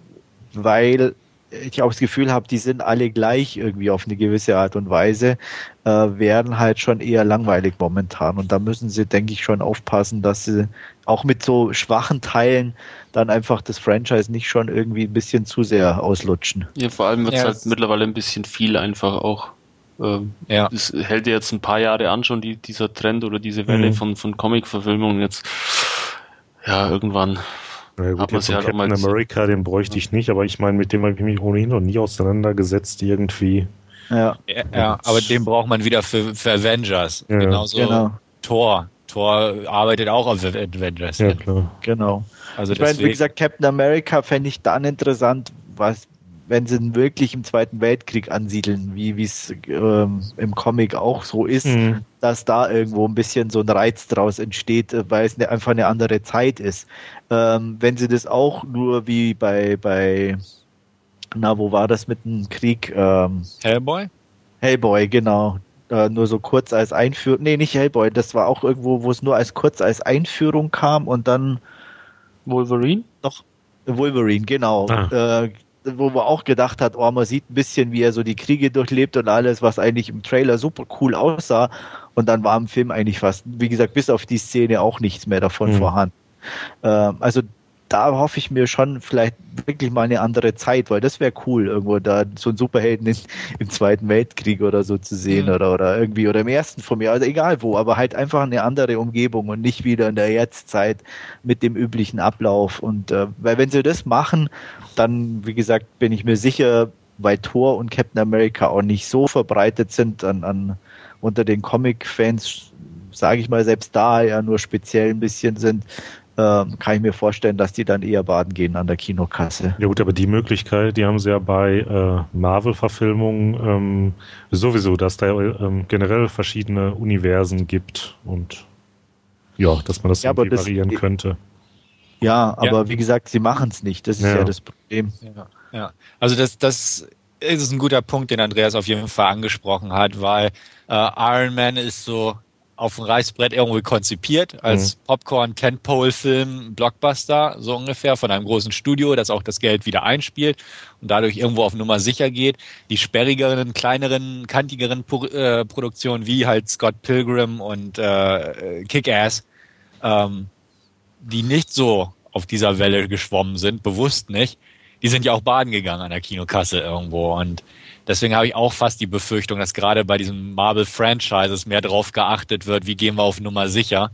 weil ich auch das Gefühl habe, die sind alle gleich irgendwie auf eine gewisse Art und Weise, äh, werden halt schon eher langweilig momentan. Und da müssen sie, denke ich, schon aufpassen, dass sie auch mit so schwachen Teilen dann einfach das Franchise nicht schon irgendwie ein bisschen zu sehr auslutschen. Ja, vor allem wird es ja, halt mittlerweile ein bisschen viel einfach auch. Ähm, ja. Das hält ja jetzt ein paar Jahre an schon, die, dieser Trend oder diese Welle mhm. von, von Comic-Verfilmungen jetzt. Ja, irgendwann ja, gut, jetzt halt Captain America, den bräuchte ich nicht, aber ich meine, mit dem habe ich mich ohnehin noch nie auseinandergesetzt irgendwie. Ja, ja, ja aber den braucht man wieder für, für Avengers. Ja. Genauso genau. Thor. Thor arbeitet auch auf Avengers. Ja, klar. Genau. Also ich meine, wie gesagt, Captain America fände ich dann interessant, was, wenn sie ihn wirklich im Zweiten Weltkrieg ansiedeln, wie es ähm, im Comic auch so ist, mhm. dass da irgendwo ein bisschen so ein Reiz draus entsteht, äh, weil es ne, einfach eine andere Zeit ist. Ähm, wenn sie das auch nur wie bei, bei, na, wo war das mit dem Krieg? Ähm, Hellboy? Hellboy, genau. Äh, nur so kurz als Einführung. Nee, nicht Hellboy, das war auch irgendwo, wo es nur als kurz als Einführung kam und dann Wolverine? Doch, Wolverine, genau. Ah. Äh, wo man auch gedacht hat, oh, man sieht ein bisschen, wie er so die Kriege durchlebt und alles, was eigentlich im Trailer super cool aussah. Und dann war im Film eigentlich fast, wie gesagt, bis auf die Szene auch nichts mehr davon mhm. vorhanden. Ähm, also da hoffe ich mir schon vielleicht wirklich mal eine andere Zeit, weil das wäre cool, irgendwo da so einen Superhelden in, im Zweiten Weltkrieg oder so zu sehen mhm. oder, oder irgendwie oder im ersten von mir, also egal wo, aber halt einfach eine andere Umgebung und nicht wieder in der Jetztzeit mit dem üblichen Ablauf. Und äh, weil wenn sie das machen, dann, wie gesagt, bin ich mir sicher, weil Thor und Captain America auch nicht so verbreitet sind an, an unter den Comic-Fans, sage ich mal, selbst da ja nur speziell ein bisschen sind, kann ich mir vorstellen, dass die dann eher baden gehen an der Kinokasse. Ja gut, aber die Möglichkeit, die haben sie ja bei äh, Marvel-Verfilmungen ähm, sowieso, dass da ähm, generell verschiedene Universen gibt und ja, dass man das ja, irgendwie das, variieren könnte. Ja, aber ja. wie gesagt, sie machen es nicht. Das ist ja. ja, das Problem. Ja, ja. also das, das ist ein guter Punkt, den Andreas auf jeden Fall angesprochen hat, weil äh, Iron Man ist so auf dem Reißbrett irgendwie konzipiert, als mhm. Popcorn-Tentpole-Film, Blockbuster, so ungefähr, von einem großen Studio, das auch das Geld wieder einspielt und dadurch irgendwo auf Nummer sicher geht. Die sperrigeren, kleineren, kantigeren äh, Produktionen, wie halt Scott Pilgrim und äh, Kick-Ass, ähm, die nicht so auf dieser Welle geschwommen sind, bewusst nicht, die sind ja auch baden gegangen an der Kinokasse irgendwo und Deswegen habe ich auch fast die Befürchtung, dass gerade bei diesen Marvel-Franchises mehr drauf geachtet wird, wie gehen wir auf Nummer sicher.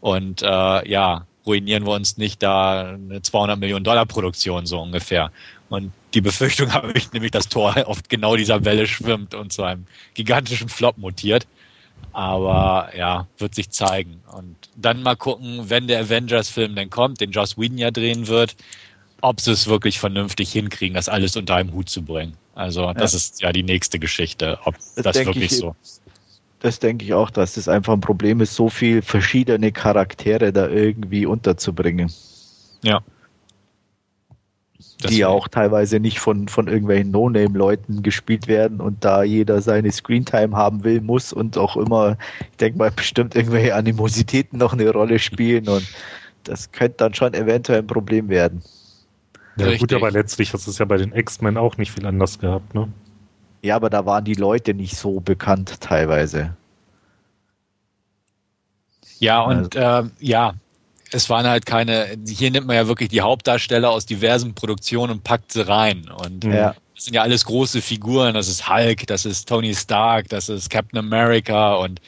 Und äh, ja, ruinieren wir uns nicht da eine 200 Millionen Dollar Produktion so ungefähr. Und die Befürchtung habe ich nämlich, dass Thor auf genau dieser Welle schwimmt und zu einem gigantischen Flop mutiert. Aber ja, wird sich zeigen. Und dann mal gucken, wenn der Avengers-Film denn kommt, den Joss Whedon ja drehen wird, ob sie es wirklich vernünftig hinkriegen, das alles unter einem Hut zu bringen. Also das ja. ist ja die nächste Geschichte, ob das, das wirklich ich, so. Das denke ich auch, dass das einfach ein Problem ist, so viel verschiedene Charaktere da irgendwie unterzubringen. Ja. Die ja auch teilweise nicht von, von irgendwelchen No-Name-Leuten gespielt werden und da jeder seine Screentime haben will, muss und auch immer, ich denke mal, bestimmt irgendwelche Animositäten noch eine Rolle spielen und das könnte dann schon eventuell ein Problem werden. Ja, Richtig. gut, aber letztlich hast du es ja bei den X-Men auch nicht viel anders gehabt, ne? Ja, aber da waren die Leute nicht so bekannt teilweise. Ja, und also. äh, ja, es waren halt keine, hier nimmt man ja wirklich die Hauptdarsteller aus diversen Produktionen und packt sie rein. Und ja. das sind ja alles große Figuren. Das ist Hulk, das ist Tony Stark, das ist Captain America und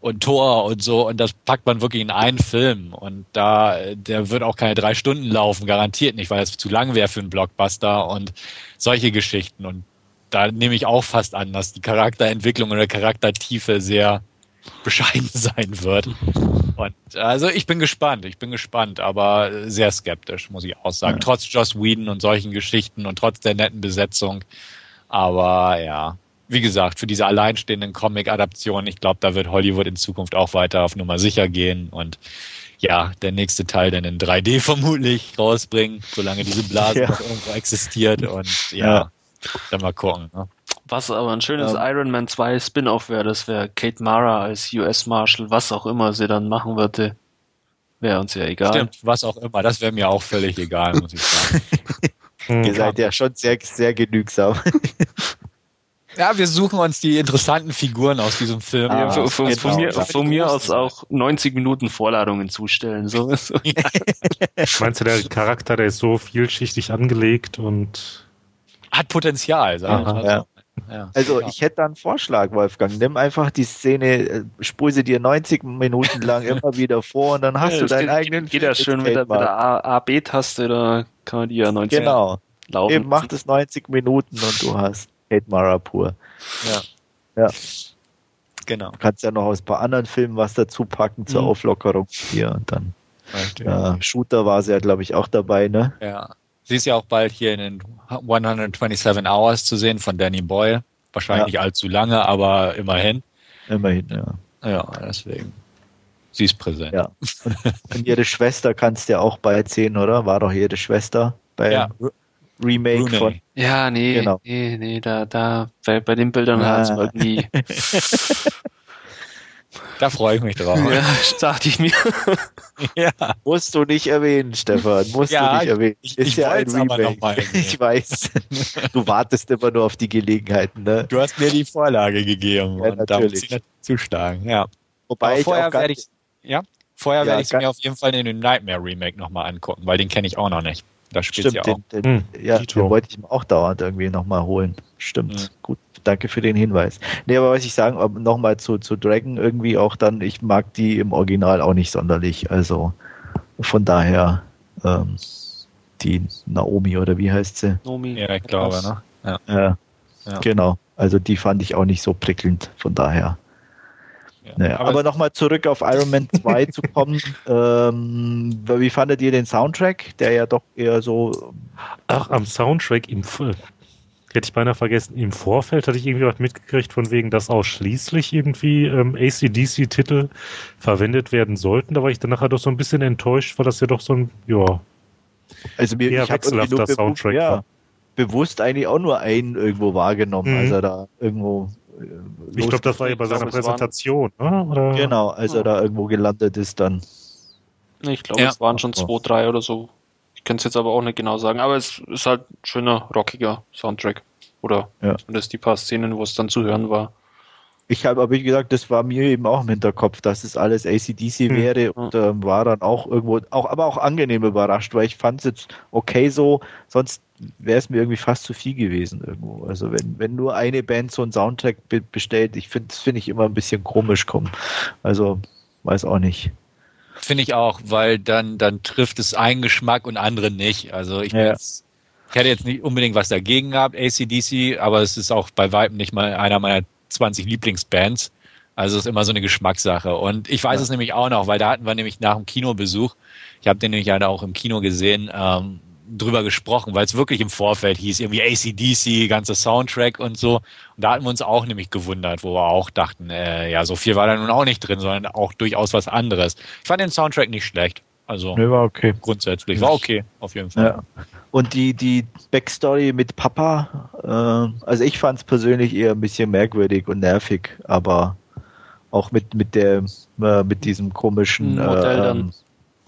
und Tor und so und das packt man wirklich in einen Film und da der wird auch keine drei Stunden laufen, garantiert nicht, weil es zu lang wäre für einen Blockbuster und solche Geschichten und da nehme ich auch fast an, dass die Charakterentwicklung oder Charaktertiefe sehr bescheiden sein wird. Und also ich bin gespannt, ich bin gespannt, aber sehr skeptisch, muss ich auch sagen. Ja. Trotz Joss Whedon und solchen Geschichten und trotz der netten Besetzung. Aber ja, wie gesagt, für diese alleinstehenden Comic-Adaptionen, ich glaube, da wird Hollywood in Zukunft auch weiter auf Nummer sicher gehen und ja, der nächste Teil dann in 3D vermutlich rausbringen, solange diese Blase ja. noch irgendwo existiert und ja, ja. dann mal gucken. Ne? Was aber ein schönes um, Iron Man 2 Spin-off wäre, das wäre Kate Mara als US Marshal, was auch immer sie dann machen würde, wäre uns ja egal. Stimmt, was auch immer, das wäre mir auch völlig egal, muss ich sagen. Ihr seid ja schon sehr, sehr genügsam. Ja, wir suchen uns die interessanten Figuren aus diesem Film. Ah, von, von, genau. von, mir, von mir aus auch 90 Minuten Vorladungen zustellen. So. Meinst du, der Charakter, der ist so vielschichtig angelegt und hat Potenzial, sagen wir mal ja. Ja, also ich hätte da einen Vorschlag, Wolfgang. Nimm einfach die Szene, äh, spul sie dir 90 Minuten lang immer wieder vor und dann hast ja, du deinen geht, eigenen Geht das schön mit der, mit der A-B-Taste, da kann man die ja 90 Genau. Laufen. Eben macht es 90 Minuten und du hast Kate Mara pur. Ja. Ja. Genau. Du kannst ja noch aus ein paar anderen Filmen was dazu packen zur mhm. Auflockerung hier und dann. Ja, Shooter war sie ja, glaube ich, auch dabei, ne? Ja. Sie ist ja auch bald hier in den 127 Hours zu sehen von Danny Boyle. Wahrscheinlich ja. nicht allzu lange, aber immerhin. Immerhin, ja. Ja, deswegen. Sie ist präsent. Ja. Und ihre Schwester kannst du ja auch bald sehen, oder? War doch ihre Schwester bei ja. Remake Brunei. von. Ja, nee, genau. nee, nee, da, da, bei, bei den Bildern ah. hat es irgendwie. Da freue ich mich drauf. Ja, dachte ich mir. ja. Musst du nicht erwähnen, Stefan. Musst ja, du nicht erwähnen. Ich, ich, ich ja ein Remake. Mal, ich weiß. Du wartest immer nur auf die Gelegenheiten, ne? Du hast mir die Vorlage gegeben ja, und da muss ich zuschlagen, ja. Wobei Aber vorher werde ich, ja, vorher ja, werde ich mir auf jeden Fall den Nightmare Remake nochmal angucken, weil den kenne ich auch noch nicht. Da spielt Stimmt, ja auch. Den, den, hm, ja, den wollte ich mir auch dauernd irgendwie nochmal holen. Stimmt. Mhm. Gut, danke für den Hinweis. Nee, aber was ich sagen, nochmal zu, zu Dragon irgendwie auch dann, ich mag die im Original auch nicht sonderlich. Also von daher, ähm, die Naomi oder wie heißt sie? Naomi. Ja, ich glaube, ne? Ja. ja. ja. Genau. Also die fand ich auch nicht so prickelnd, von daher. Naja, aber, aber nochmal zurück auf Iron Man 2 zu kommen. Ähm, wie fandet ihr den Soundtrack, der ja doch eher so. Ach, am Soundtrack im hätte ich beinahe vergessen, im Vorfeld hatte ich irgendwie was mitgekriegt, von wegen, dass ausschließlich irgendwie ähm, ACDC-Titel verwendet werden sollten. Da war ich dann nachher doch so ein bisschen enttäuscht, weil das ja doch so ein, ja, also mir, eher wechselhafter Soundtrack ja, war. Bewusst eigentlich auch nur einen irgendwo wahrgenommen, mhm. als er da irgendwo ich glaube, das war ja bei seiner Präsentation, ne? oder? Genau, als er da irgendwo gelandet ist dann. Ich glaube, ja. es waren schon zwei, drei oder so. Ich kann es jetzt aber auch nicht genau sagen, aber es ist halt ein schöner, rockiger Soundtrack. Oder ja. zumindest die paar Szenen, wo es dann zu hören war. Ich habe aber, wie gesagt, das war mir eben auch im Hinterkopf, dass es alles ACDC hm. wäre und äh, war dann auch irgendwo, auch, aber auch angenehm überrascht, weil ich fand es jetzt okay so, sonst wäre es mir irgendwie fast zu viel gewesen irgendwo. Also wenn, wenn nur eine Band so einen Soundtrack be bestellt, ich finde, das finde ich immer ein bisschen komisch kommen. Also, weiß auch nicht. Finde ich auch, weil dann, dann trifft es einen Geschmack und andere nicht. Also ich, ja. jetzt, ich hätte jetzt nicht unbedingt was dagegen gehabt, ACDC, aber es ist auch bei Weitem nicht mal einer meiner 20 Lieblingsbands. Also es ist immer so eine Geschmackssache. Und ich weiß ja. es nämlich auch noch, weil da hatten wir nämlich nach dem Kinobesuch, ich habe den nämlich leider auch im Kino gesehen, ähm, drüber gesprochen, weil es wirklich im Vorfeld hieß, irgendwie ACDC, ganze Soundtrack und so. Und da hatten wir uns auch nämlich gewundert, wo wir auch dachten, äh, ja, so viel war da nun auch nicht drin, sondern auch durchaus was anderes. Ich fand den Soundtrack nicht schlecht. Also nee, war okay. Grundsätzlich war okay, auf jeden Fall. Ja. Und die, die Backstory mit Papa, äh, also ich fand es persönlich eher ein bisschen merkwürdig und nervig, aber auch mit, mit der, äh, mit diesem komischen Modell äh, ähm,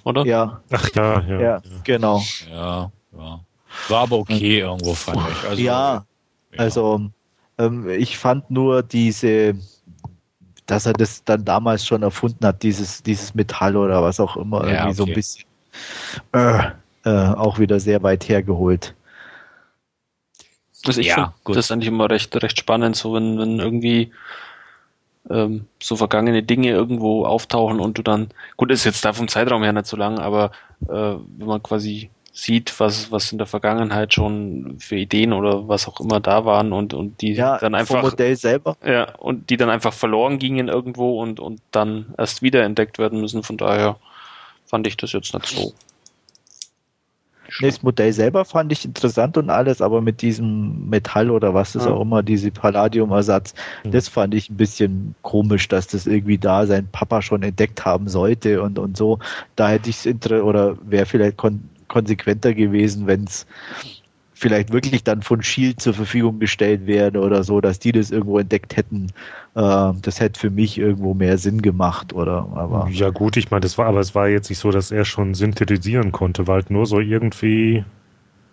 oder? Ja. Ach ja, ja. Ja, genau. Ja, ja. War aber okay irgendwo, fand ich. Also, ja, ja, also ähm, ich fand nur diese, dass er das dann damals schon erfunden hat, dieses, dieses Metall oder was auch immer, ja, irgendwie okay. so ein bisschen äh, äh, auch wieder sehr weit hergeholt. Also ich ja, finde das eigentlich immer recht, recht spannend, so wenn, wenn irgendwie ähm, so vergangene Dinge irgendwo auftauchen und du dann, gut, ist jetzt da vom Zeitraum her nicht so lang, aber äh, wenn man quasi sieht, was, was in der Vergangenheit schon für Ideen oder was auch immer da waren und, und die ja, dann einfach. Modell selber. Ja, und die dann einfach verloren gingen irgendwo und, und dann erst wieder entdeckt werden müssen. Von daher fand ich das jetzt nicht so Nee, das Modell selber fand ich interessant und alles, aber mit diesem Metall oder was ist ja. auch immer, diese Palladium-Ersatz, mhm. das fand ich ein bisschen komisch, dass das irgendwie da sein Papa schon entdeckt haben sollte und, und so. Da hätte ich es oder wäre vielleicht kon konsequenter gewesen, wenn es vielleicht wirklich dann von Shield zur Verfügung gestellt werden oder so, dass die das irgendwo entdeckt hätten. Äh, das hätte für mich irgendwo mehr Sinn gemacht, oder? Aber ja gut, ich meine, das war, aber es war jetzt nicht so, dass er schon synthetisieren konnte, weil halt nur so irgendwie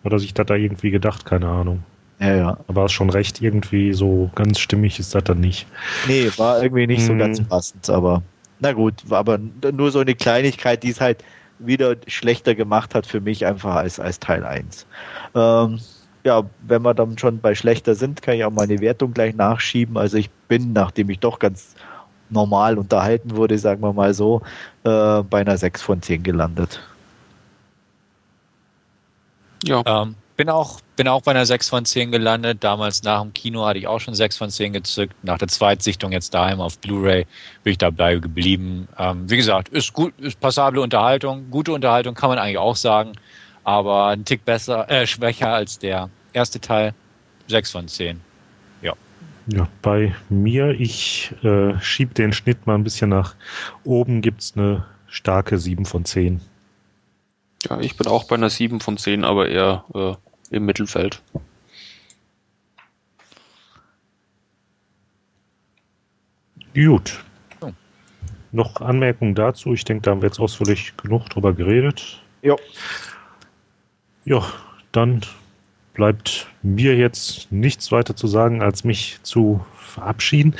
oder sich das da irgendwie gedacht, keine Ahnung. Ja, ja. Aber es schon recht irgendwie so ganz stimmig ist das dann nicht. Nee, war irgendwie nicht hm. so ganz passend, aber na gut, war aber nur so eine Kleinigkeit, die es halt wieder schlechter gemacht hat für mich einfach als, als Teil 1. Ähm, ja, wenn wir dann schon bei schlechter sind, kann ich auch meine Wertung gleich nachschieben. Also ich bin, nachdem ich doch ganz normal unterhalten wurde, sagen wir mal so, äh, bei einer 6 von 10 gelandet. Ja. Ähm, bin auch, bin auch bei einer 6 von 10 gelandet. Damals nach dem Kino hatte ich auch schon 6 von 10 gezückt. Nach der Zweitsichtung jetzt daheim auf Blu-ray bin ich dabei geblieben. Ähm, wie gesagt, ist gut, ist passable Unterhaltung, gute Unterhaltung, kann man eigentlich auch sagen. Aber ein Tick besser, äh, schwächer als der erste Teil. 6 von 10. Ja. Ja, bei mir, ich äh, schieb den Schnitt mal ein bisschen nach oben, gibt es eine starke 7 von 10. Ja, ich bin auch bei einer 7 von 10, aber eher äh, im Mittelfeld. Gut. Noch Anmerkungen dazu? Ich denke, da haben wir jetzt ausführlich genug drüber geredet. Ja. Ja, dann bleibt mir jetzt nichts weiter zu sagen, als mich zu verabschieden.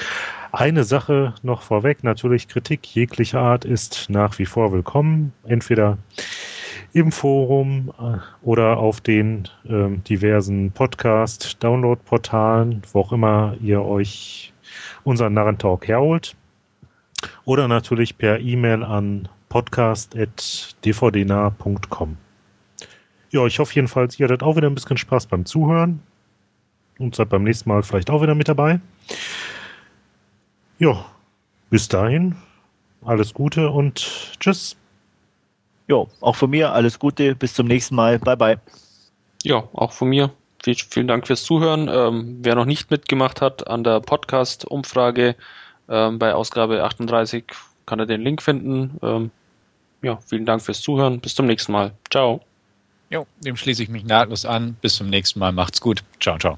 Eine Sache noch vorweg, natürlich Kritik jeglicher Art ist nach wie vor willkommen. Entweder im Forum äh, oder auf den äh, diversen Podcast-Download-Portalen, wo auch immer ihr euch unseren Narrentalk herholt. Oder natürlich per E-Mail an podcast.dvdnah.com. Ja, ich hoffe jedenfalls, ihr hattet auch wieder ein bisschen Spaß beim Zuhören und seid beim nächsten Mal vielleicht auch wieder mit dabei. Ja, bis dahin, alles Gute und tschüss. Jo, auch von mir alles Gute, bis zum nächsten Mal. Bye bye. Ja, auch von mir. Vielen Dank fürs Zuhören. Ähm, wer noch nicht mitgemacht hat an der Podcast-Umfrage ähm, bei Ausgabe 38, kann er den Link finden. Ähm, ja, vielen Dank fürs Zuhören. Bis zum nächsten Mal. Ciao. Jo, dem schließe ich mich nahtlos an. Bis zum nächsten Mal. Macht's gut. Ciao, ciao.